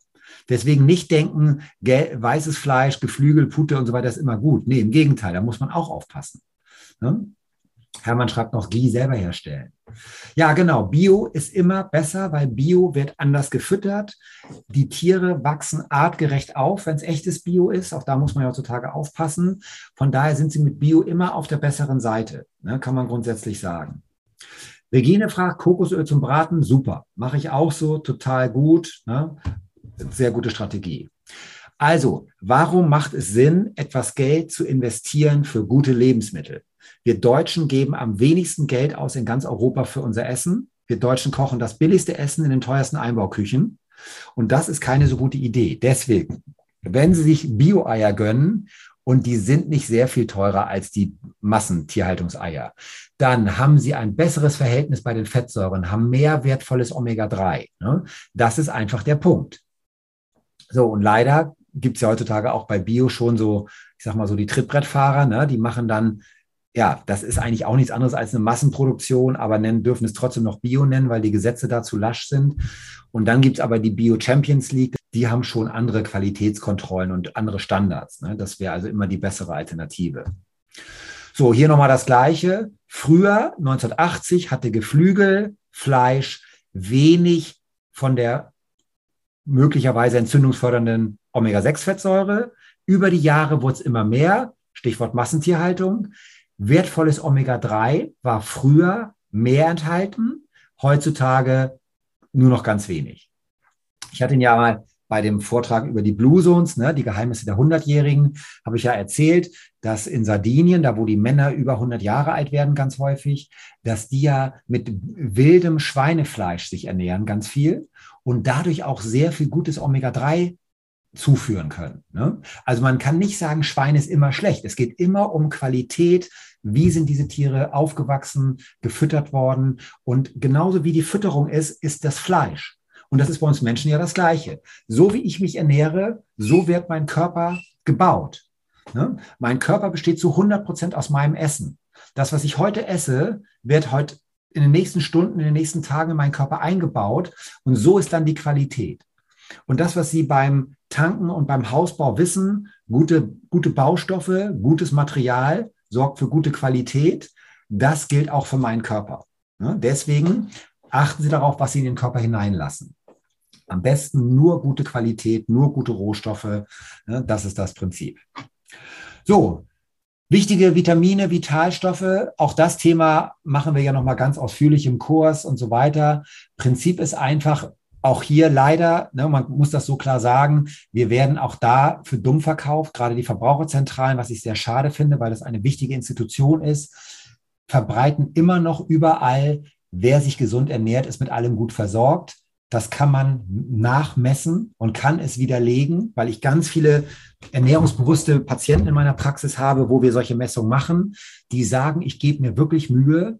Deswegen nicht denken, weißes Fleisch, Geflügel, Pute und so weiter ist immer gut. Nee, im Gegenteil, da muss man auch aufpassen. Ne? Hermann schreibt noch, Ghee selber herstellen. Ja, genau. Bio ist immer besser, weil Bio wird anders gefüttert. Die Tiere wachsen artgerecht auf, wenn es echtes Bio ist. Auch da muss man ja heutzutage aufpassen. Von daher sind sie mit Bio immer auf der besseren Seite, ne, kann man grundsätzlich sagen. Regine fragt, Kokosöl zum Braten, super. Mache ich auch so, total gut. Ne? Sehr gute Strategie. Also, warum macht es Sinn, etwas Geld zu investieren für gute Lebensmittel? Wir Deutschen geben am wenigsten Geld aus in ganz Europa für unser Essen. Wir Deutschen kochen das billigste Essen in den teuersten Einbauküchen. Und das ist keine so gute Idee. Deswegen, wenn Sie sich Bio-Eier gönnen und die sind nicht sehr viel teurer als die Massentierhaltungseier. Dann haben sie ein besseres Verhältnis bei den Fettsäuren, haben mehr wertvolles Omega-3. Ne? Das ist einfach der Punkt. So, und leider gibt es ja heutzutage auch bei Bio schon so, ich sag mal so die Trittbrettfahrer, ne? die machen dann ja, das ist eigentlich auch nichts anderes als eine Massenproduktion, aber nennen, dürfen es trotzdem noch Bio nennen, weil die Gesetze dazu lasch sind. Und dann gibt es aber die Bio Champions League, die haben schon andere Qualitätskontrollen und andere Standards. Ne? Das wäre also immer die bessere Alternative. So, hier nochmal das Gleiche. Früher, 1980, hatte Geflügelfleisch wenig von der möglicherweise entzündungsfördernden Omega-6-Fettsäure. Über die Jahre wurde es immer mehr. Stichwort Massentierhaltung. Wertvolles Omega-3 war früher mehr enthalten, heutzutage nur noch ganz wenig. Ich hatte ihn ja mal bei dem Vortrag über die Blue Zones, ne, die Geheimnisse der Hundertjährigen, habe ich ja erzählt, dass in Sardinien, da wo die Männer über 100 Jahre alt werden, ganz häufig, dass die ja mit wildem Schweinefleisch sich ernähren, ganz viel und dadurch auch sehr viel gutes Omega-3 zuführen können. Ne? Also man kann nicht sagen, Schwein ist immer schlecht. Es geht immer um Qualität. Wie sind diese Tiere aufgewachsen, gefüttert worden? Und genauso wie die Fütterung ist, ist das Fleisch. Und das ist bei uns Menschen ja das Gleiche. So wie ich mich ernähre, so wird mein Körper gebaut. Ne? Mein Körper besteht zu 100 Prozent aus meinem Essen. Das, was ich heute esse, wird heute in den nächsten Stunden, in den nächsten Tagen in meinen Körper eingebaut. Und so ist dann die Qualität. Und das, was Sie beim Tanken und beim Hausbau wissen, gute, gute Baustoffe, gutes Material sorgt für gute Qualität, das gilt auch für meinen Körper. Ne? Deswegen achten Sie darauf, was Sie in den Körper hineinlassen. Am besten nur gute Qualität, nur gute Rohstoffe. Ne? Das ist das Prinzip. So, Wichtige Vitamine, Vitalstoffe, auch das Thema machen wir ja nochmal ganz ausführlich im Kurs und so weiter. Prinzip ist einfach, auch hier leider, ne, man muss das so klar sagen, wir werden auch da für dumm verkauft, gerade die Verbraucherzentralen, was ich sehr schade finde, weil das eine wichtige Institution ist, verbreiten immer noch überall, wer sich gesund ernährt, ist mit allem gut versorgt. Das kann man nachmessen und kann es widerlegen, weil ich ganz viele ernährungsbewusste Patienten in meiner Praxis habe, wo wir solche Messungen machen, die sagen, ich gebe mir wirklich Mühe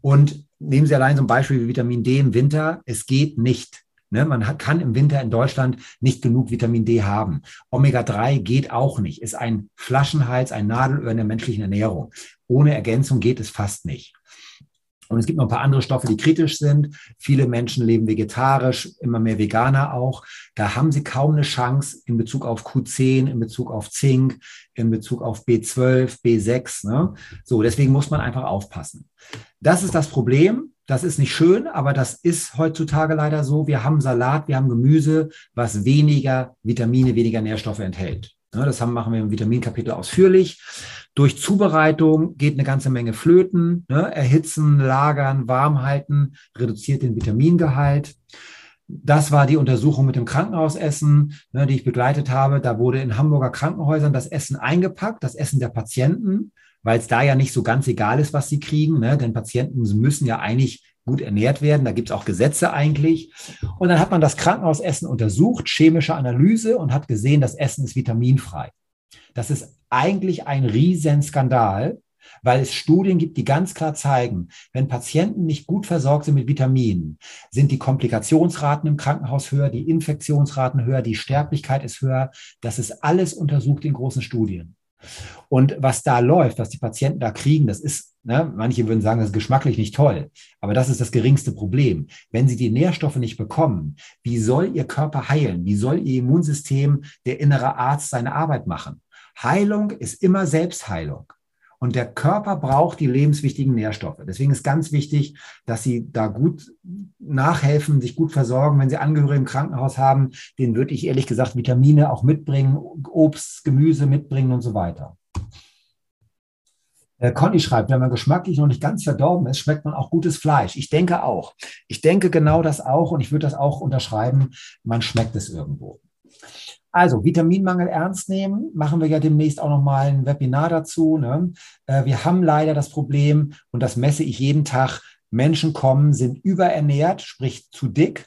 und nehmen Sie allein so ein Beispiel wie Vitamin D im Winter. Es geht nicht. Ne, man hat, kann im Winter in Deutschland nicht genug Vitamin D haben. Omega-3 geht auch nicht, ist ein Flaschenhals, ein Nadelöhr in der menschlichen Ernährung. Ohne Ergänzung geht es fast nicht. Und es gibt noch ein paar andere Stoffe, die kritisch sind. Viele Menschen leben vegetarisch, immer mehr Veganer auch. Da haben sie kaum eine Chance in Bezug auf Q10, in Bezug auf Zink, in Bezug auf B12, B6. Ne? So, deswegen muss man einfach aufpassen. Das ist das Problem. Das ist nicht schön, aber das ist heutzutage leider so. Wir haben Salat, wir haben Gemüse, was weniger Vitamine, weniger Nährstoffe enthält. Ne, das machen wir im Vitaminkapitel ausführlich. Durch Zubereitung geht eine ganze Menge flöten. Ne? Erhitzen, lagern, warm halten, reduziert den Vitamingehalt. Das war die Untersuchung mit dem Krankenhausessen, ne, die ich begleitet habe. Da wurde in Hamburger Krankenhäusern das Essen eingepackt, das Essen der Patienten, weil es da ja nicht so ganz egal ist, was sie kriegen. Ne? Denn Patienten müssen ja eigentlich gut ernährt werden. Da gibt es auch Gesetze eigentlich. Und dann hat man das Krankenhausessen untersucht, chemische Analyse und hat gesehen, das Essen ist vitaminfrei. Das ist eigentlich ein Riesenskandal, weil es Studien gibt, die ganz klar zeigen, wenn Patienten nicht gut versorgt sind mit Vitaminen, sind die Komplikationsraten im Krankenhaus höher, die Infektionsraten höher, die Sterblichkeit ist höher. Das ist alles untersucht in großen Studien. Und was da läuft, was die Patienten da kriegen, das ist, ne, manche würden sagen, das ist geschmacklich nicht toll, aber das ist das geringste Problem. Wenn sie die Nährstoffe nicht bekommen, wie soll ihr Körper heilen? Wie soll ihr Immunsystem, der innere Arzt, seine Arbeit machen? Heilung ist immer Selbstheilung. Und der Körper braucht die lebenswichtigen Nährstoffe. Deswegen ist ganz wichtig, dass Sie da gut nachhelfen, sich gut versorgen. Wenn Sie Angehörige im Krankenhaus haben, denen würde ich ehrlich gesagt Vitamine auch mitbringen, Obst, Gemüse mitbringen und so weiter. Äh, Conny schreibt, wenn man geschmacklich noch nicht ganz verdorben ist, schmeckt man auch gutes Fleisch. Ich denke auch. Ich denke genau das auch und ich würde das auch unterschreiben. Man schmeckt es irgendwo. Also Vitaminmangel ernst nehmen, machen wir ja demnächst auch nochmal ein Webinar dazu. Ne? Äh, wir haben leider das Problem, und das messe ich jeden Tag, Menschen kommen, sind überernährt, sprich zu dick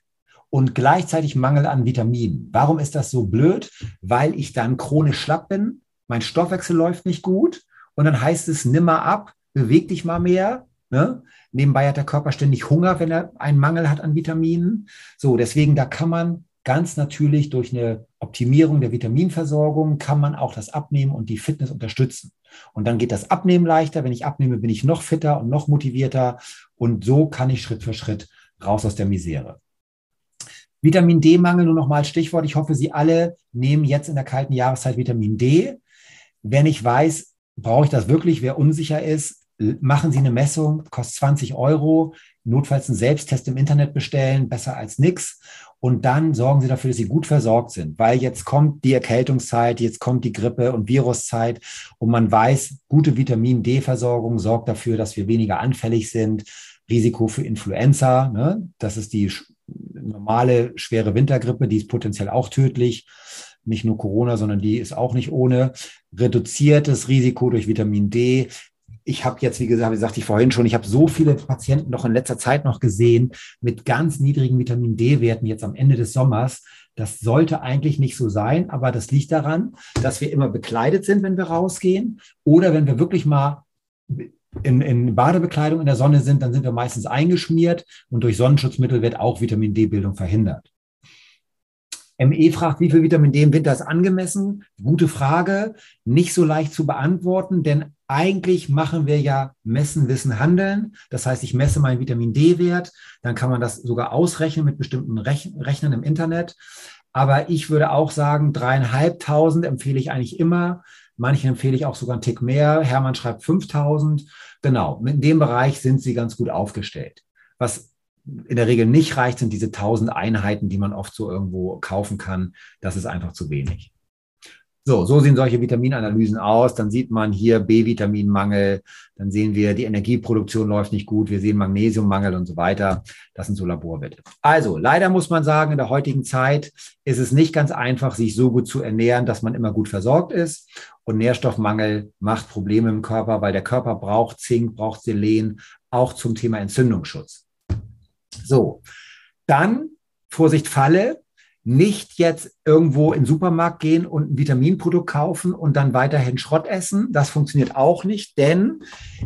und gleichzeitig Mangel an Vitaminen. Warum ist das so blöd? Weil ich dann chronisch schlapp bin, mein Stoffwechsel läuft nicht gut und dann heißt es, nimm mal ab, beweg dich mal mehr. Ne? Nebenbei hat der Körper ständig Hunger, wenn er einen Mangel hat an Vitaminen. So, deswegen, da kann man ganz natürlich durch eine Optimierung der Vitaminversorgung kann man auch das Abnehmen und die Fitness unterstützen. Und dann geht das Abnehmen leichter. Wenn ich abnehme, bin ich noch fitter und noch motivierter. Und so kann ich Schritt für Schritt raus aus der Misere. Vitamin D-Mangel, nur nochmal Stichwort. Ich hoffe, Sie alle nehmen jetzt in der kalten Jahreszeit Vitamin D. Wenn ich weiß, brauche ich das wirklich, wer unsicher ist, machen Sie eine Messung, kostet 20 Euro, notfalls einen Selbsttest im Internet bestellen, besser als nichts. Und dann sorgen Sie dafür, dass Sie gut versorgt sind, weil jetzt kommt die Erkältungszeit, jetzt kommt die Grippe- und Viruszeit und man weiß, gute Vitamin D-Versorgung sorgt dafür, dass wir weniger anfällig sind. Risiko für Influenza, ne? das ist die normale schwere Wintergrippe, die ist potenziell auch tödlich. Nicht nur Corona, sondern die ist auch nicht ohne. Reduziertes Risiko durch Vitamin D. Ich habe jetzt, wie gesagt, wie sagte ich vorhin schon, ich habe so viele Patienten noch in letzter Zeit noch gesehen mit ganz niedrigen Vitamin D-Werten jetzt am Ende des Sommers. Das sollte eigentlich nicht so sein, aber das liegt daran, dass wir immer bekleidet sind, wenn wir rausgehen oder wenn wir wirklich mal in, in Badebekleidung in der Sonne sind, dann sind wir meistens eingeschmiert und durch Sonnenschutzmittel wird auch Vitamin D-Bildung verhindert. ME fragt, wie viel Vitamin D im Winter ist angemessen? Gute Frage, nicht so leicht zu beantworten, denn eigentlich machen wir ja Messen, Wissen, Handeln. Das heißt, ich messe meinen Vitamin D-Wert, dann kann man das sogar ausrechnen mit bestimmten Rech Rechnern im Internet. Aber ich würde auch sagen, dreieinhalbtausend empfehle ich eigentlich immer. Manchen empfehle ich auch sogar einen Tick mehr. Hermann schreibt 5000. Genau, in dem Bereich sind sie ganz gut aufgestellt. Was in der Regel nicht reicht, sind diese 1000 Einheiten, die man oft so irgendwo kaufen kann. Das ist einfach zu wenig. So, so sehen solche Vitaminanalysen aus. Dann sieht man hier B-Vitaminmangel. Dann sehen wir, die Energieproduktion läuft nicht gut. Wir sehen Magnesiummangel und so weiter. Das sind so Laborwerte. Also, leider muss man sagen, in der heutigen Zeit ist es nicht ganz einfach, sich so gut zu ernähren, dass man immer gut versorgt ist. Und Nährstoffmangel macht Probleme im Körper, weil der Körper braucht Zink, braucht Selen, auch zum Thema Entzündungsschutz. So, dann Vorsicht Falle nicht jetzt irgendwo in den Supermarkt gehen und ein Vitaminprodukt kaufen und dann weiterhin Schrott essen. Das funktioniert auch nicht, denn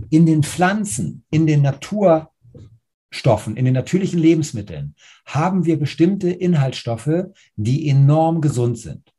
in den Pflanzen, in den Naturstoffen, in den natürlichen Lebensmitteln haben wir bestimmte Inhaltsstoffe, die enorm gesund sind.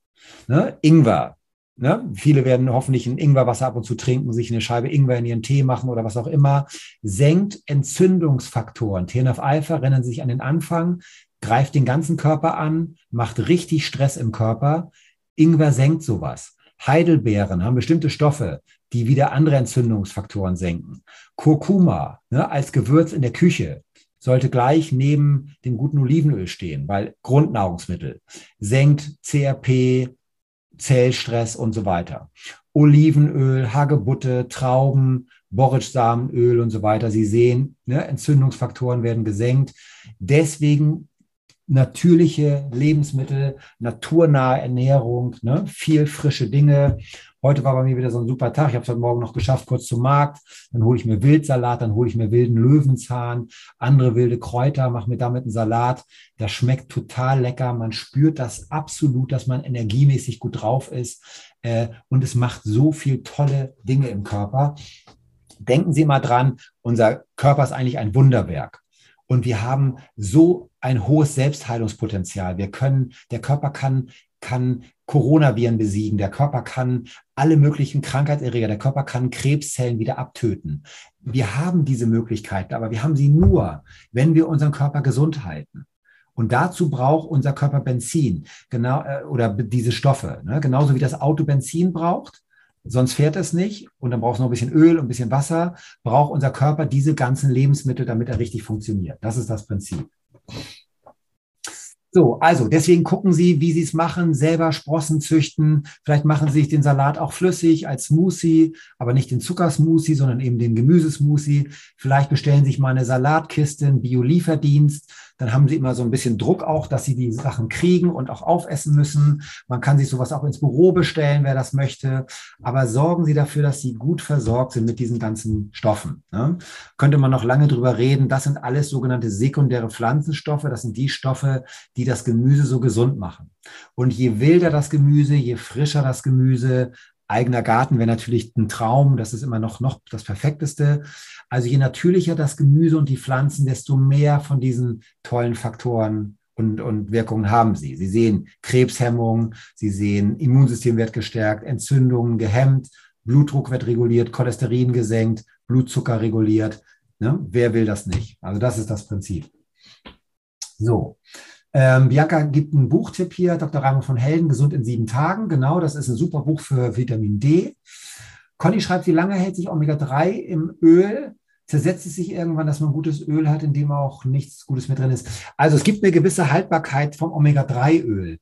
Ne? Ingwer. Ne? Viele werden hoffentlich ein Ingwerwasser ab und zu trinken, sich eine Scheibe Ingwer in ihren Tee machen oder was auch immer. Senkt Entzündungsfaktoren. TNF-Alpha rennen sich an den Anfang, greift den ganzen Körper an, macht richtig Stress im Körper. Ingwer senkt sowas. Heidelbeeren haben bestimmte Stoffe, die wieder andere Entzündungsfaktoren senken. Kurkuma ne, als Gewürz in der Küche sollte gleich neben dem guten Olivenöl stehen, weil Grundnahrungsmittel senkt CRP, Zellstress und so weiter. Olivenöl, Hagebutte, Trauben, Borretschsamenöl und so weiter. Sie sehen, ne, Entzündungsfaktoren werden gesenkt. Deswegen natürliche Lebensmittel, naturnahe Ernährung, ne? viel frische Dinge. Heute war bei mir wieder so ein super Tag. Ich habe es heute Morgen noch geschafft, kurz zum Markt. Dann hole ich mir Wildsalat, dann hole ich mir wilden Löwenzahn, andere wilde Kräuter, mache mir damit einen Salat. Das schmeckt total lecker. Man spürt das absolut, dass man energiemäßig gut drauf ist. Äh, und es macht so viel tolle Dinge im Körper. Denken Sie mal dran, unser Körper ist eigentlich ein Wunderwerk. Und wir haben so ein hohes Selbstheilungspotenzial. Wir können, der Körper kann, kann Coronaviren besiegen. Der Körper kann alle möglichen Krankheitserreger, der Körper kann Krebszellen wieder abtöten. Wir haben diese Möglichkeiten, aber wir haben sie nur, wenn wir unseren Körper gesund halten. Und dazu braucht unser Körper Benzin, genau, äh, oder diese Stoffe. Ne? Genauso wie das Auto Benzin braucht, sonst fährt es nicht und dann braucht es noch ein bisschen Öl und ein bisschen Wasser, braucht unser Körper diese ganzen Lebensmittel, damit er richtig funktioniert. Das ist das Prinzip. So, also deswegen gucken Sie, wie Sie es machen, selber Sprossen züchten. Vielleicht machen Sie sich den Salat auch flüssig als Smoothie, aber nicht den Zuckersmoothie, sondern eben den Gemüsesmoothie. Vielleicht bestellen Sie sich mal eine Salatkiste, einen Bio-Lieferdienst dann haben sie immer so ein bisschen Druck auch, dass sie die Sachen kriegen und auch aufessen müssen. Man kann sich sowas auch ins Büro bestellen, wer das möchte. Aber sorgen Sie dafür, dass Sie gut versorgt sind mit diesen ganzen Stoffen. Ne? Könnte man noch lange drüber reden. Das sind alles sogenannte sekundäre Pflanzenstoffe. Das sind die Stoffe, die das Gemüse so gesund machen. Und je wilder das Gemüse, je frischer das Gemüse, eigener Garten wäre natürlich ein Traum. Das ist immer noch, noch das Perfekteste. Also je natürlicher das Gemüse und die Pflanzen, desto mehr von diesen tollen Faktoren und, und Wirkungen haben sie. Sie sehen Krebshemmung, sie sehen Immunsystem wird gestärkt, Entzündungen gehemmt, Blutdruck wird reguliert, Cholesterin gesenkt, Blutzucker reguliert. Ne? Wer will das nicht? Also das ist das Prinzip. So. Ähm, Bianca gibt einen Buchtipp hier, Dr. Raimund von Helden, Gesund in sieben Tagen. Genau, das ist ein super Buch für Vitamin D. Conny schreibt, wie lange hält sich Omega-3 im Öl? Zersetzt es sich irgendwann, dass man gutes Öl hat, in dem auch nichts Gutes mehr drin ist? Also es gibt eine gewisse Haltbarkeit vom Omega-3-Öl.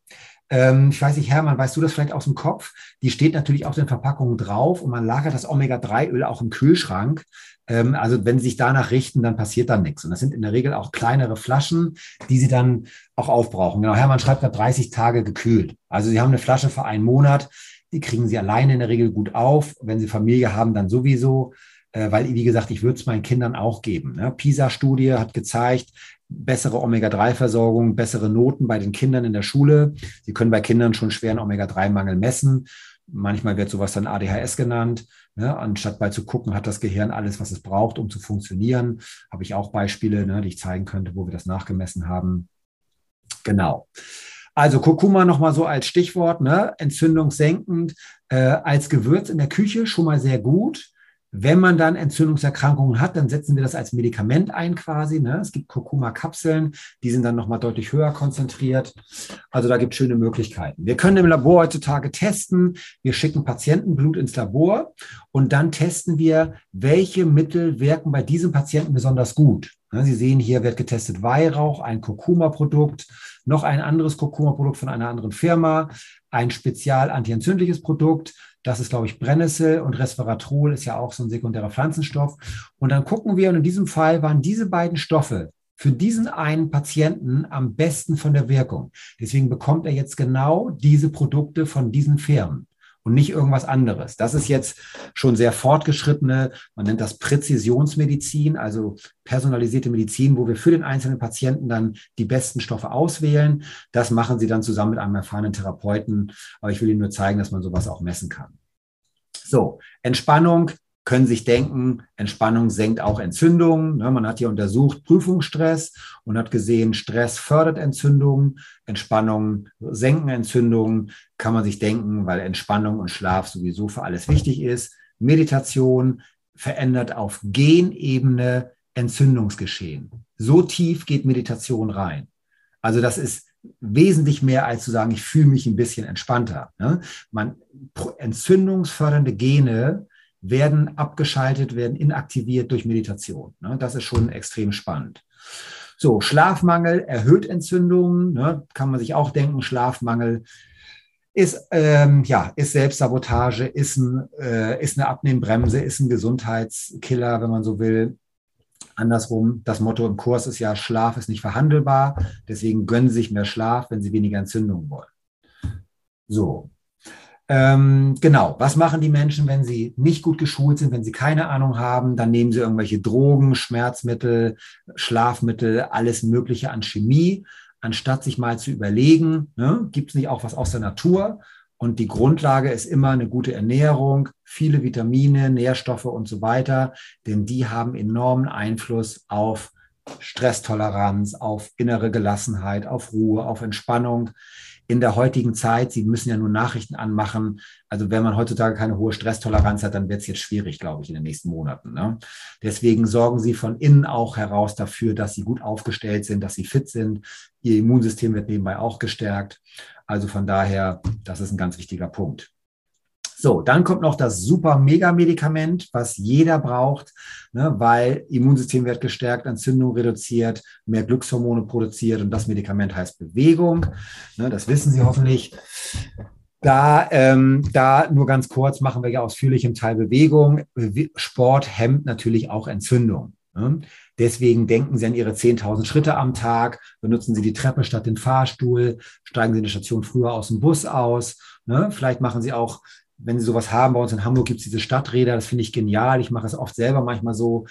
Ähm, ich weiß nicht, Hermann, weißt du das vielleicht aus dem Kopf? Die steht natürlich auf den Verpackungen drauf und man lagert das Omega-3-Öl auch im Kühlschrank. Ähm, also wenn Sie sich danach richten, dann passiert dann nichts. Und das sind in der Regel auch kleinere Flaschen, die Sie dann auch aufbrauchen. Genau, Hermann schreibt da 30 Tage gekühlt. Also Sie haben eine Flasche für einen Monat, die kriegen Sie alleine in der Regel gut auf. Wenn Sie Familie haben, dann sowieso äh, weil, wie gesagt, ich würde es meinen Kindern auch geben. Ne? PISA-Studie hat gezeigt, bessere Omega-3-Versorgung, bessere Noten bei den Kindern in der Schule. Sie können bei Kindern schon schweren Omega-3-Mangel messen. Manchmal wird sowas dann ADHS genannt. Ne? Anstatt mal zu gucken, hat das Gehirn alles, was es braucht, um zu funktionieren. Habe ich auch Beispiele, ne, die ich zeigen könnte, wo wir das nachgemessen haben. Genau. Also Kurkuma nochmal so als Stichwort, ne? entzündungssenkend, äh, als Gewürz in der Küche schon mal sehr gut. Wenn man dann Entzündungserkrankungen hat, dann setzen wir das als Medikament ein quasi. Ne? Es gibt Kurkuma-Kapseln, die sind dann nochmal deutlich höher konzentriert. Also da gibt es schöne Möglichkeiten. Wir können im Labor heutzutage testen. Wir schicken Patientenblut ins Labor und dann testen wir, welche Mittel wirken bei diesem Patienten besonders gut. Ne? Sie sehen hier wird getestet Weihrauch, ein Kurkuma-Produkt, noch ein anderes Kurkuma-Produkt von einer anderen Firma, ein spezial antientzündliches Produkt das ist, glaube ich, Brennnessel und Resveratrol ist ja auch so ein sekundärer Pflanzenstoff. Und dann gucken wir, und in diesem Fall waren diese beiden Stoffe für diesen einen Patienten am besten von der Wirkung. Deswegen bekommt er jetzt genau diese Produkte von diesen Firmen und nicht irgendwas anderes. Das ist jetzt schon sehr fortgeschrittene, man nennt das Präzisionsmedizin, also personalisierte Medizin, wo wir für den einzelnen Patienten dann die besten Stoffe auswählen. Das machen sie dann zusammen mit einem erfahrenen Therapeuten. Aber ich will Ihnen nur zeigen, dass man sowas auch messen kann. So, Entspannung können sich denken, Entspannung senkt auch Entzündungen. Ne, man hat hier untersucht Prüfungsstress und hat gesehen, Stress fördert Entzündungen, Entspannung senken Entzündungen. Kann man sich denken, weil Entspannung und Schlaf sowieso für alles wichtig ist. Meditation verändert auf Genebene Entzündungsgeschehen. So tief geht Meditation rein. Also das ist wesentlich mehr als zu sagen, ich fühle mich ein bisschen entspannter. Ne? Man, entzündungsfördernde Gene werden abgeschaltet, werden inaktiviert durch Meditation. Ne? Das ist schon extrem spannend. So, Schlafmangel erhöht Entzündungen. Ne? Kann man sich auch denken, Schlafmangel ist, ähm, ja, ist Selbstsabotage, ist, ein, äh, ist eine Abnehmbremse, ist ein Gesundheitskiller, wenn man so will. Andersrum, das Motto im Kurs ist ja, Schlaf ist nicht verhandelbar. Deswegen gönnen Sie sich mehr Schlaf, wenn Sie weniger Entzündungen wollen. So, ähm, genau, was machen die Menschen, wenn sie nicht gut geschult sind, wenn sie keine Ahnung haben? Dann nehmen sie irgendwelche Drogen, Schmerzmittel, Schlafmittel, alles Mögliche an Chemie, anstatt sich mal zu überlegen, ne, gibt es nicht auch was aus der Natur? Und die Grundlage ist immer eine gute Ernährung, viele Vitamine, Nährstoffe und so weiter, denn die haben enormen Einfluss auf Stresstoleranz, auf innere Gelassenheit, auf Ruhe, auf Entspannung in der heutigen Zeit, Sie müssen ja nur Nachrichten anmachen. Also wenn man heutzutage keine hohe Stresstoleranz hat, dann wird es jetzt schwierig, glaube ich, in den nächsten Monaten. Ne? Deswegen sorgen Sie von innen auch heraus dafür, dass Sie gut aufgestellt sind, dass Sie fit sind. Ihr Immunsystem wird nebenbei auch gestärkt. Also von daher, das ist ein ganz wichtiger Punkt. So, dann kommt noch das Super-Mega-Medikament, was jeder braucht, ne, weil Immunsystem wird gestärkt, Entzündung reduziert, mehr Glückshormone produziert und das Medikament heißt Bewegung. Ne, das wissen Sie hoffentlich. Da, ähm, da nur ganz kurz machen wir ja ausführlich im Teil Bewegung. Sport hemmt natürlich auch Entzündung. Ne? Deswegen denken Sie an Ihre 10.000 Schritte am Tag, benutzen Sie die Treppe statt den Fahrstuhl, steigen Sie in der Station früher aus dem Bus aus. Ne? Vielleicht machen Sie auch wenn Sie sowas haben, bei uns in Hamburg gibt es diese Stadträder, das finde ich genial. Ich mache es oft selber manchmal so.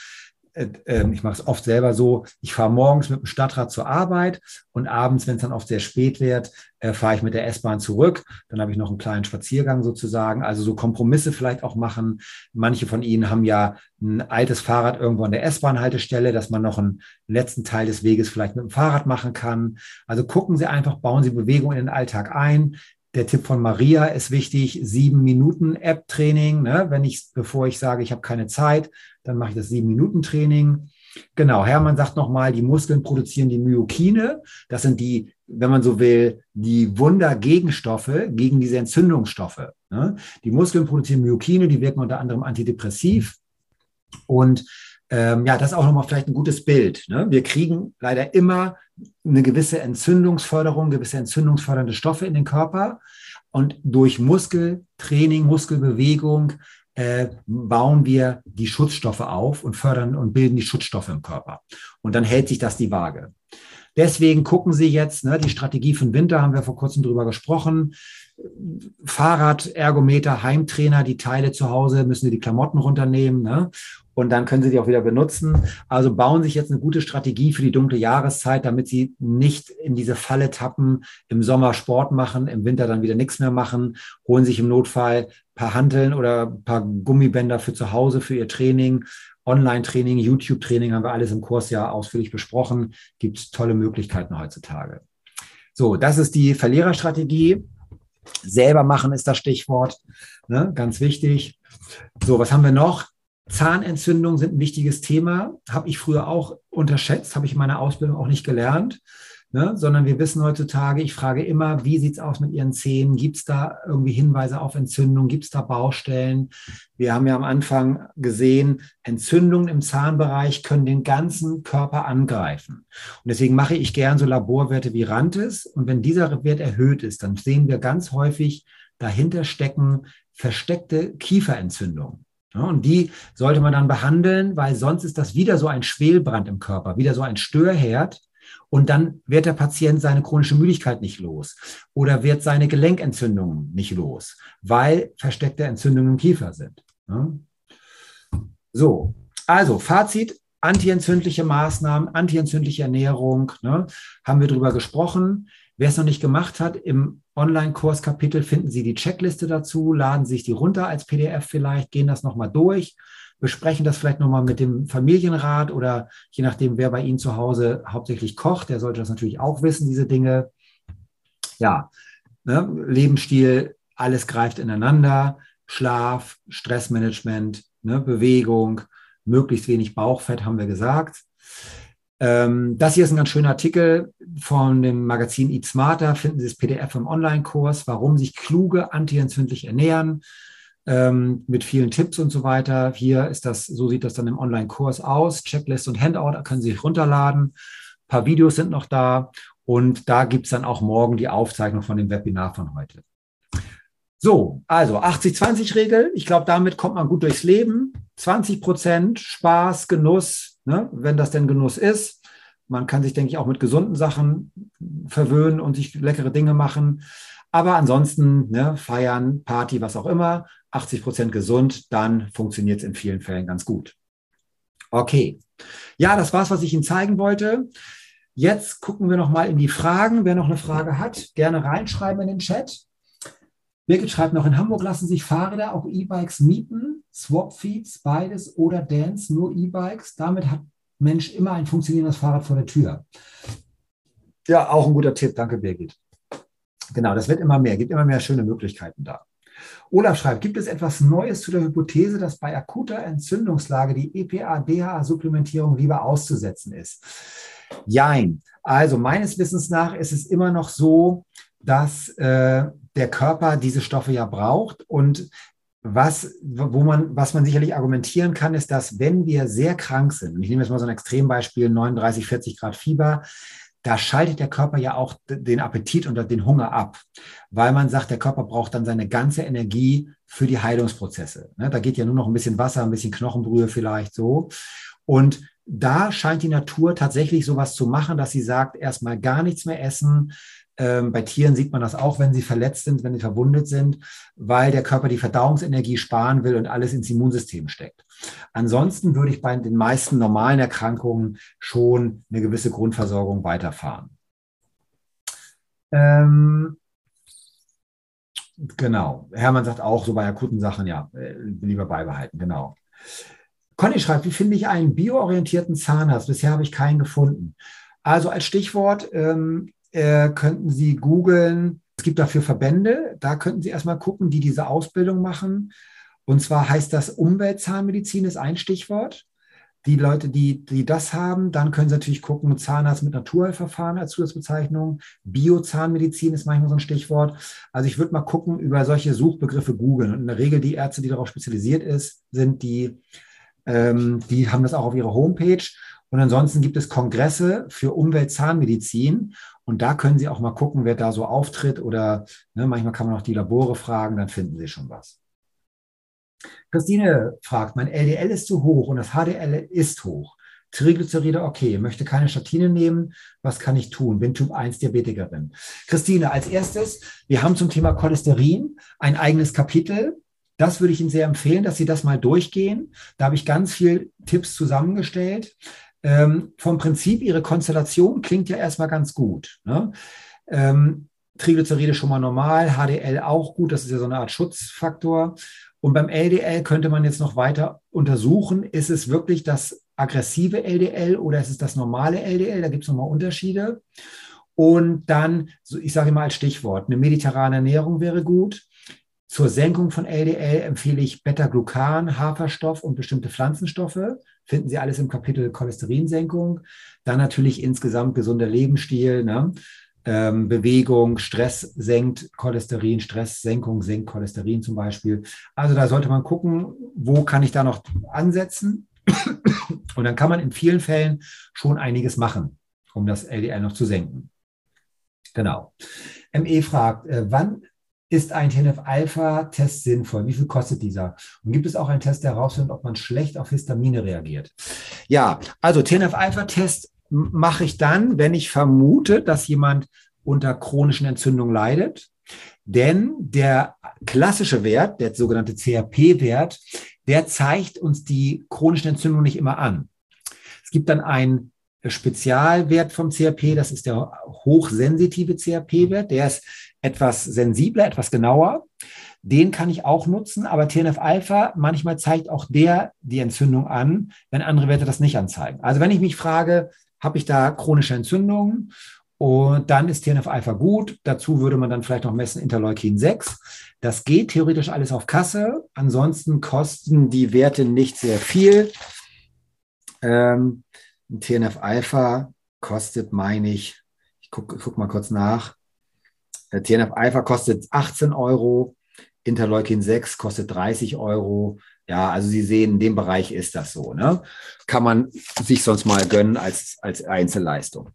äh, ähm, ich mache es oft selber so, ich fahre morgens mit dem Stadtrad zur Arbeit und abends, wenn es dann oft sehr spät wird, äh, fahre ich mit der S-Bahn zurück. Dann habe ich noch einen kleinen Spaziergang sozusagen. Also so Kompromisse vielleicht auch machen. Manche von Ihnen haben ja ein altes Fahrrad irgendwo an der S-Bahn-Haltestelle, dass man noch einen letzten Teil des Weges vielleicht mit dem Fahrrad machen kann. Also gucken Sie einfach, bauen Sie Bewegung in den Alltag ein. Der Tipp von Maria ist wichtig, sieben Minuten App-Training. Ne? Wenn ich, bevor ich sage, ich habe keine Zeit, dann mache ich das sieben Minuten Training. Genau, Hermann sagt nochmal, die Muskeln produzieren die Myokine. Das sind die, wenn man so will, die Wundergegenstoffe gegen diese Entzündungsstoffe. Ne? Die Muskeln produzieren Myokine, die wirken unter anderem antidepressiv. Und ähm, ja, das ist auch nochmal vielleicht ein gutes Bild. Ne? Wir kriegen leider immer eine gewisse Entzündungsförderung, gewisse entzündungsfördernde Stoffe in den Körper. Und durch Muskeltraining, Muskelbewegung äh, bauen wir die Schutzstoffe auf und fördern und bilden die Schutzstoffe im Körper. Und dann hält sich das die Waage. Deswegen gucken Sie jetzt, ne, die Strategie den Winter haben wir vor kurzem drüber gesprochen. Fahrrad, Ergometer, Heimtrainer, die Teile zu Hause, müssen Sie die Klamotten runternehmen. Ne? Und dann können Sie die auch wieder benutzen. Also bauen sich jetzt eine gute Strategie für die dunkle Jahreszeit, damit Sie nicht in diese Falle tappen, im Sommer Sport machen, im Winter dann wieder nichts mehr machen, holen sich im Notfall paar Hanteln oder paar Gummibänder für zu Hause, für Ihr Training. Online-Training, YouTube-Training haben wir alles im Kurs ja ausführlich besprochen. Gibt tolle Möglichkeiten heutzutage. So, das ist die Verliererstrategie. Selber machen ist das Stichwort. Ne? Ganz wichtig. So, was haben wir noch? Zahnentzündungen sind ein wichtiges Thema. Habe ich früher auch unterschätzt, habe ich in meiner Ausbildung auch nicht gelernt. Ne? Sondern wir wissen heutzutage, ich frage immer, wie sieht es aus mit Ihren Zähnen? Gibt es da irgendwie Hinweise auf Entzündung? Gibt es da Baustellen? Wir haben ja am Anfang gesehen, Entzündungen im Zahnbereich können den ganzen Körper angreifen. Und deswegen mache ich gern so Laborwerte wie Rantes. Und wenn dieser Wert erhöht ist, dann sehen wir ganz häufig dahinter stecken versteckte Kieferentzündungen. Und die sollte man dann behandeln, weil sonst ist das wieder so ein Schwelbrand im Körper, wieder so ein Störherd. Und dann wird der Patient seine chronische Müdigkeit nicht los oder wird seine Gelenkentzündungen nicht los, weil versteckte Entzündungen im Kiefer sind. So, also Fazit, antientzündliche Maßnahmen, antientzündliche Ernährung, ne, haben wir drüber gesprochen. Wer es noch nicht gemacht hat, im Online-Kurskapitel finden Sie die Checkliste dazu, laden sich die runter als PDF vielleicht, gehen das nochmal durch, besprechen das vielleicht nochmal mit dem Familienrat oder je nachdem, wer bei Ihnen zu Hause hauptsächlich kocht, der sollte das natürlich auch wissen, diese Dinge. Ja, ne, Lebensstil, alles greift ineinander, Schlaf, Stressmanagement, ne, Bewegung, möglichst wenig Bauchfett, haben wir gesagt. Ähm, das hier ist ein ganz schöner Artikel von dem Magazin Eat Smarter. Finden Sie das PDF im Online-Kurs, warum sich kluge antientzündlich ernähren, ähm, mit vielen Tipps und so weiter. Hier ist das, so sieht das dann im Online-Kurs aus. Checklist und Handout können Sie sich runterladen. Ein paar Videos sind noch da. Und da gibt es dann auch morgen die Aufzeichnung von dem Webinar von heute. So, also 80-20-Regel. Ich glaube, damit kommt man gut durchs Leben. 20 Prozent Spaß, Genuss, ne, wenn das denn Genuss ist. Man kann sich, denke ich, auch mit gesunden Sachen verwöhnen und sich leckere Dinge machen. Aber ansonsten ne, feiern, Party, was auch immer, 80 Prozent gesund, dann funktioniert es in vielen Fällen ganz gut. Okay. Ja, das war's, was ich Ihnen zeigen wollte. Jetzt gucken wir noch mal in die Fragen. Wer noch eine Frage hat, gerne reinschreiben in den Chat. Birgit schreibt noch, in Hamburg lassen sich Fahrräder auch E-Bikes mieten, Swap-Feeds, beides oder Dance, nur E-Bikes. Damit hat Mensch immer ein funktionierendes Fahrrad vor der Tür. Ja, auch ein guter Tipp. Danke, Birgit. Genau, das wird immer mehr, gibt immer mehr schöne Möglichkeiten da. Olaf schreibt, gibt es etwas Neues zu der Hypothese, dass bei akuter Entzündungslage die EPA-DHA-Supplementierung lieber auszusetzen ist? Jein. Also meines Wissens nach ist es immer noch so, dass äh, der Körper diese Stoffe ja braucht. Und was, wo man, was man sicherlich argumentieren kann, ist, dass wenn wir sehr krank sind, ich nehme jetzt mal so ein Extrembeispiel, 39, 40 Grad Fieber, da schaltet der Körper ja auch den Appetit und den Hunger ab, weil man sagt, der Körper braucht dann seine ganze Energie für die Heilungsprozesse. Ne, da geht ja nur noch ein bisschen Wasser, ein bisschen Knochenbrühe vielleicht so. Und da scheint die Natur tatsächlich sowas zu machen, dass sie sagt, erstmal gar nichts mehr essen, Ähm, bei Tieren sieht man das auch, wenn sie verletzt sind, wenn sie verwundet sind, weil der Körper die Verdauungsenergie sparen will und alles ins Immunsystem steckt. Ansonsten würde ich bei den meisten normalen Erkrankungen schon eine gewisse Grundversorgung weiterfahren. Ähm, genau. Hermann sagt auch so bei akuten Sachen, ja, äh, lieber beibehalten, genau. Conny schreibt, wie finde ich einen bioorientierten Zahnarzt? Bisher habe ich keinen gefunden. Also als Stichwort ähm, äh, könnten Sie googeln, es gibt dafür Verbände, da könnten Sie erstmal gucken, die diese Ausbildung machen. Und zwar heißt das Umweltzahnmedizin ist ein Stichwort. Die Leute, die, die das haben, dann können sie natürlich gucken, Zahnarzt mit Naturheilverfahren als Zusatzbezeichnung. Biozahnmedizin ist manchmal so ein Stichwort. Also ich würde mal gucken, über solche Suchbegriffe googeln. Und in der Regel die Ärzte, die darauf spezialisiert ist, sind die, ähm, die haben das auch auf ihrer Homepage. Und ansonsten gibt es Kongresse für Umweltzahnmedizin. Und da können Sie auch mal gucken, wer da so auftritt. Oder ne, manchmal kann man auch die Labore fragen, dann finden Sie schon was. Christine fragt, mein LDL ist zu hoch und das HDL ist hoch. Triglyceride okay, möchte keine Statine nehmen. Was kann ich tun? Bin Typ 1 Diabetikerin. Christine, als erstes, wir haben zum Thema Cholesterin ein eigenes Kapitel. Das würde ich Ihnen sehr empfehlen, dass Sie das mal durchgehen. Da habe ich ganz viele Tipps zusammengestellt. Ähm, vom Prinzip, Ihre Konstellation klingt ja erstmal ganz gut. Ne? Ähm, Triglyceride schon mal normal, HDL auch gut, das ist ja so eine Art Schutzfaktor. Und beim LDL könnte man jetzt noch weiter untersuchen, ist es wirklich das aggressive LDL oder ist es das normale LDL? Da gibt es nochmal Unterschiede. Und dann, ich sage mal als Stichwort, eine mediterrane Ernährung wäre gut. Zur Senkung von LDL empfehle ich Beta-Glucan, Haferstoff und bestimmte Pflanzenstoffe. Finden Sie alles im Kapitel Cholesterinsenkung. Dann natürlich insgesamt gesunder Lebensstil. Ne? ähm, Bewegung, Stress senkt Cholesterin, Stresssenkung senkt Cholesterin zum Beispiel. Also da sollte man gucken, wo kann ich da noch ansetzen. Und dann kann man in vielen Fällen schon einiges machen, um das LDL noch zu senken. Genau. ME fragt, äh, wann ist ein TNF-Alpha-Test sinnvoll? Wie viel kostet dieser? Und gibt es auch einen Test, der herausfindet, ob man schlecht auf Histamine reagiert? Ja, also TNF-Alpha-Test mache ich dann, wenn ich vermute, dass jemand unter chronischen Entzündungen leidet. Denn der klassische Wert, der sogenannte CRP-Wert, der zeigt uns die chronischen Entzündungen nicht immer an. Es gibt dann einen Spezialwert vom CRP, das ist der hochsensitive CRP-Wert, der ist etwas sensibler, etwas genauer. Den kann ich auch nutzen, aber TNF-Alpha, manchmal zeigt auch der die Entzündung an, wenn andere Werte das nicht anzeigen. Also wenn ich mich frage, habe ich da chronische Entzündungen und dann ist TNF-Alpha gut. Dazu würde man dann vielleicht noch messen Interleukin 6. Das geht theoretisch alles auf Kasse. Ansonsten kosten die Werte nicht sehr viel. Ähm, TNF-Alpha kostet, meine ich, ich gucke guck mal kurz nach. TNF-Alpha kostet 18 Euro. Interleukin 6 kostet 30 Euro. Ja, also Sie sehen, in dem Bereich ist das so. Ne? Kann man sich sonst mal gönnen als, als Einzelleistung.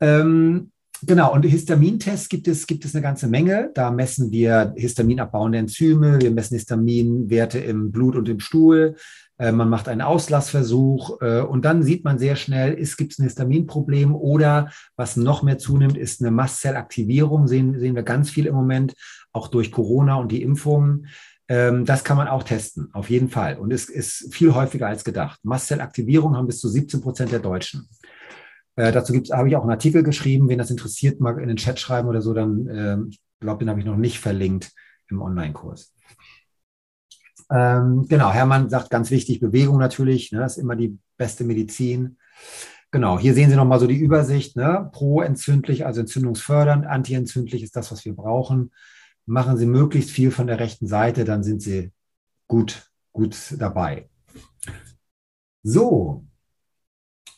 Ähm, genau, und Histamintests gibt es, gibt es eine ganze Menge. Da messen wir histaminabbauende Enzyme, wir messen Histaminwerte im Blut und im Stuhl. Äh, man macht einen Auslassversuch äh, und dann sieht man sehr schnell, ist, gibt es ein Histaminproblem oder was noch mehr zunimmt, ist eine Mastzellaktivierung. Sehen, sehen wir ganz viel im Moment, auch durch Corona und die Impfungen. Ähm, das kann man auch testen, auf jeden Fall. Und es ist viel häufiger als gedacht. Mastzellaktivierung haben bis zu 17 Prozent der Deutschen. Äh, dazu gibt's, habe ich auch einen Artikel geschrieben. Wen das interessiert, mag in den Chat schreiben oder so, dann äh, ich glaube, den habe ich noch nicht verlinkt im Online-Kurs. Ähm, genau, Hermann sagt ganz wichtig, Bewegung natürlich, ne, ist immer die beste Medizin. Genau, hier sehen Sie nochmal so die Übersicht, ne? pro-entzündlich, also entzündungsfördernd, anti-entzündlich ist das, was wir brauchen machen Sie möglichst viel von der rechten Seite, dann sind Sie gut, gut dabei. So,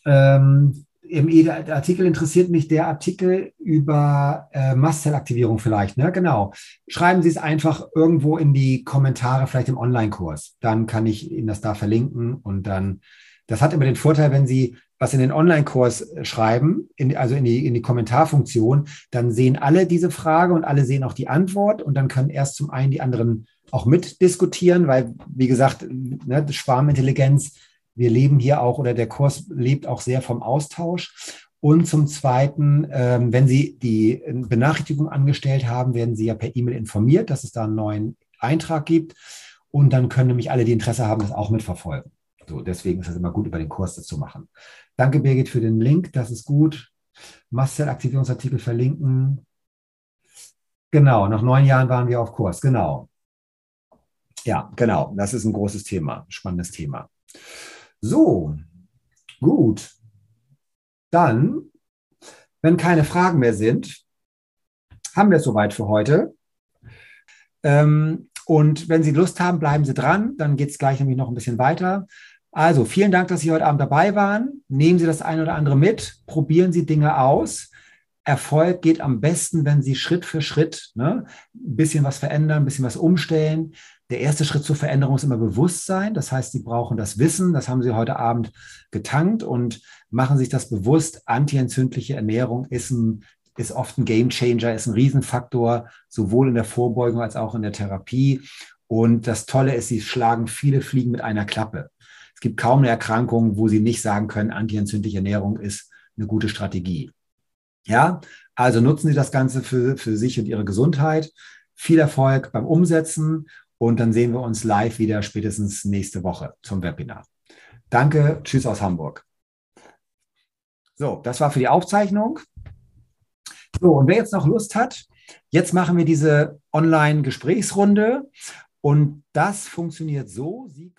ähm, im Artikel interessiert mich der Artikel über äh, Mastzellaktivierung vielleicht. Ne? Genau. Schreiben Sie es einfach irgendwo in die Kommentare, vielleicht im Online-Kurs. Dann kann ich Ihnen das da verlinken und dann, das hat immer den Vorteil, wenn Sie was in den Online-Kurs äh, schreiben, in, also in die, in die Kommentarfunktion, dann sehen alle diese Frage und alle sehen auch die Antwort und dann können erst zum einen die anderen auch mitdiskutieren, weil, wie gesagt, ne, Schwarmintelligenz, wir leben hier auch oder der Kurs lebt auch sehr vom Austausch. Und zum Zweiten, ähm, wenn Sie die Benachrichtigung angestellt haben, werden Sie ja per E-Mail informiert, dass es da einen neuen Eintrag gibt. Und dann können nämlich alle, die Interesse haben, das auch mitverfolgen. So, deswegen ist es immer gut, über den Kurs das zu machen. Danke, Birgit, für den Link. Das ist gut. Mastzell-Aktivierungsartikel verlinken. Genau, nach neun Jahren waren wir auf Kurs. Genau. Ja, genau. Das ist ein großes Thema, spannendes Thema. So, gut. Dann, wenn keine Fragen mehr sind, haben wir es soweit für heute. Ähm, und wenn Sie Lust haben, bleiben Sie dran. Dann geht es gleich nämlich noch ein bisschen weiter. Also vielen Dank, dass Sie heute Abend dabei waren. Nehmen Sie das eine oder andere mit. Probieren Sie Dinge aus. Erfolg geht am besten, wenn Sie Schritt für Schritt ne, ein bisschen was verändern, ein bisschen was umstellen. Der erste Schritt zur Veränderung ist immer Bewusstsein. Das heißt, Sie brauchen das Wissen. Das haben Sie heute Abend getankt und machen sich das bewusst. Antientzündliche Ernährung ist, ein, ist oft ein Gamechanger, ist ein Riesenfaktor, sowohl in der Vorbeugung als auch in der Therapie. Und das Tolle ist, Sie schlagen viele Fliegen mit einer Klappe. Es gibt kaum eine Erkrankung, wo Sie nicht sagen können, antientzündliche Ernährung ist eine gute Strategie. Ja, also nutzen Sie das Ganze für, für sich und Ihre Gesundheit. Viel Erfolg beim Umsetzen und dann sehen wir uns live wieder spätestens nächste Woche zum Webinar. Danke, tschüss aus Hamburg. So, das war für die Aufzeichnung. So, und wer jetzt noch Lust hat, jetzt machen wir diese Online-Gesprächsrunde und das funktioniert so. Sie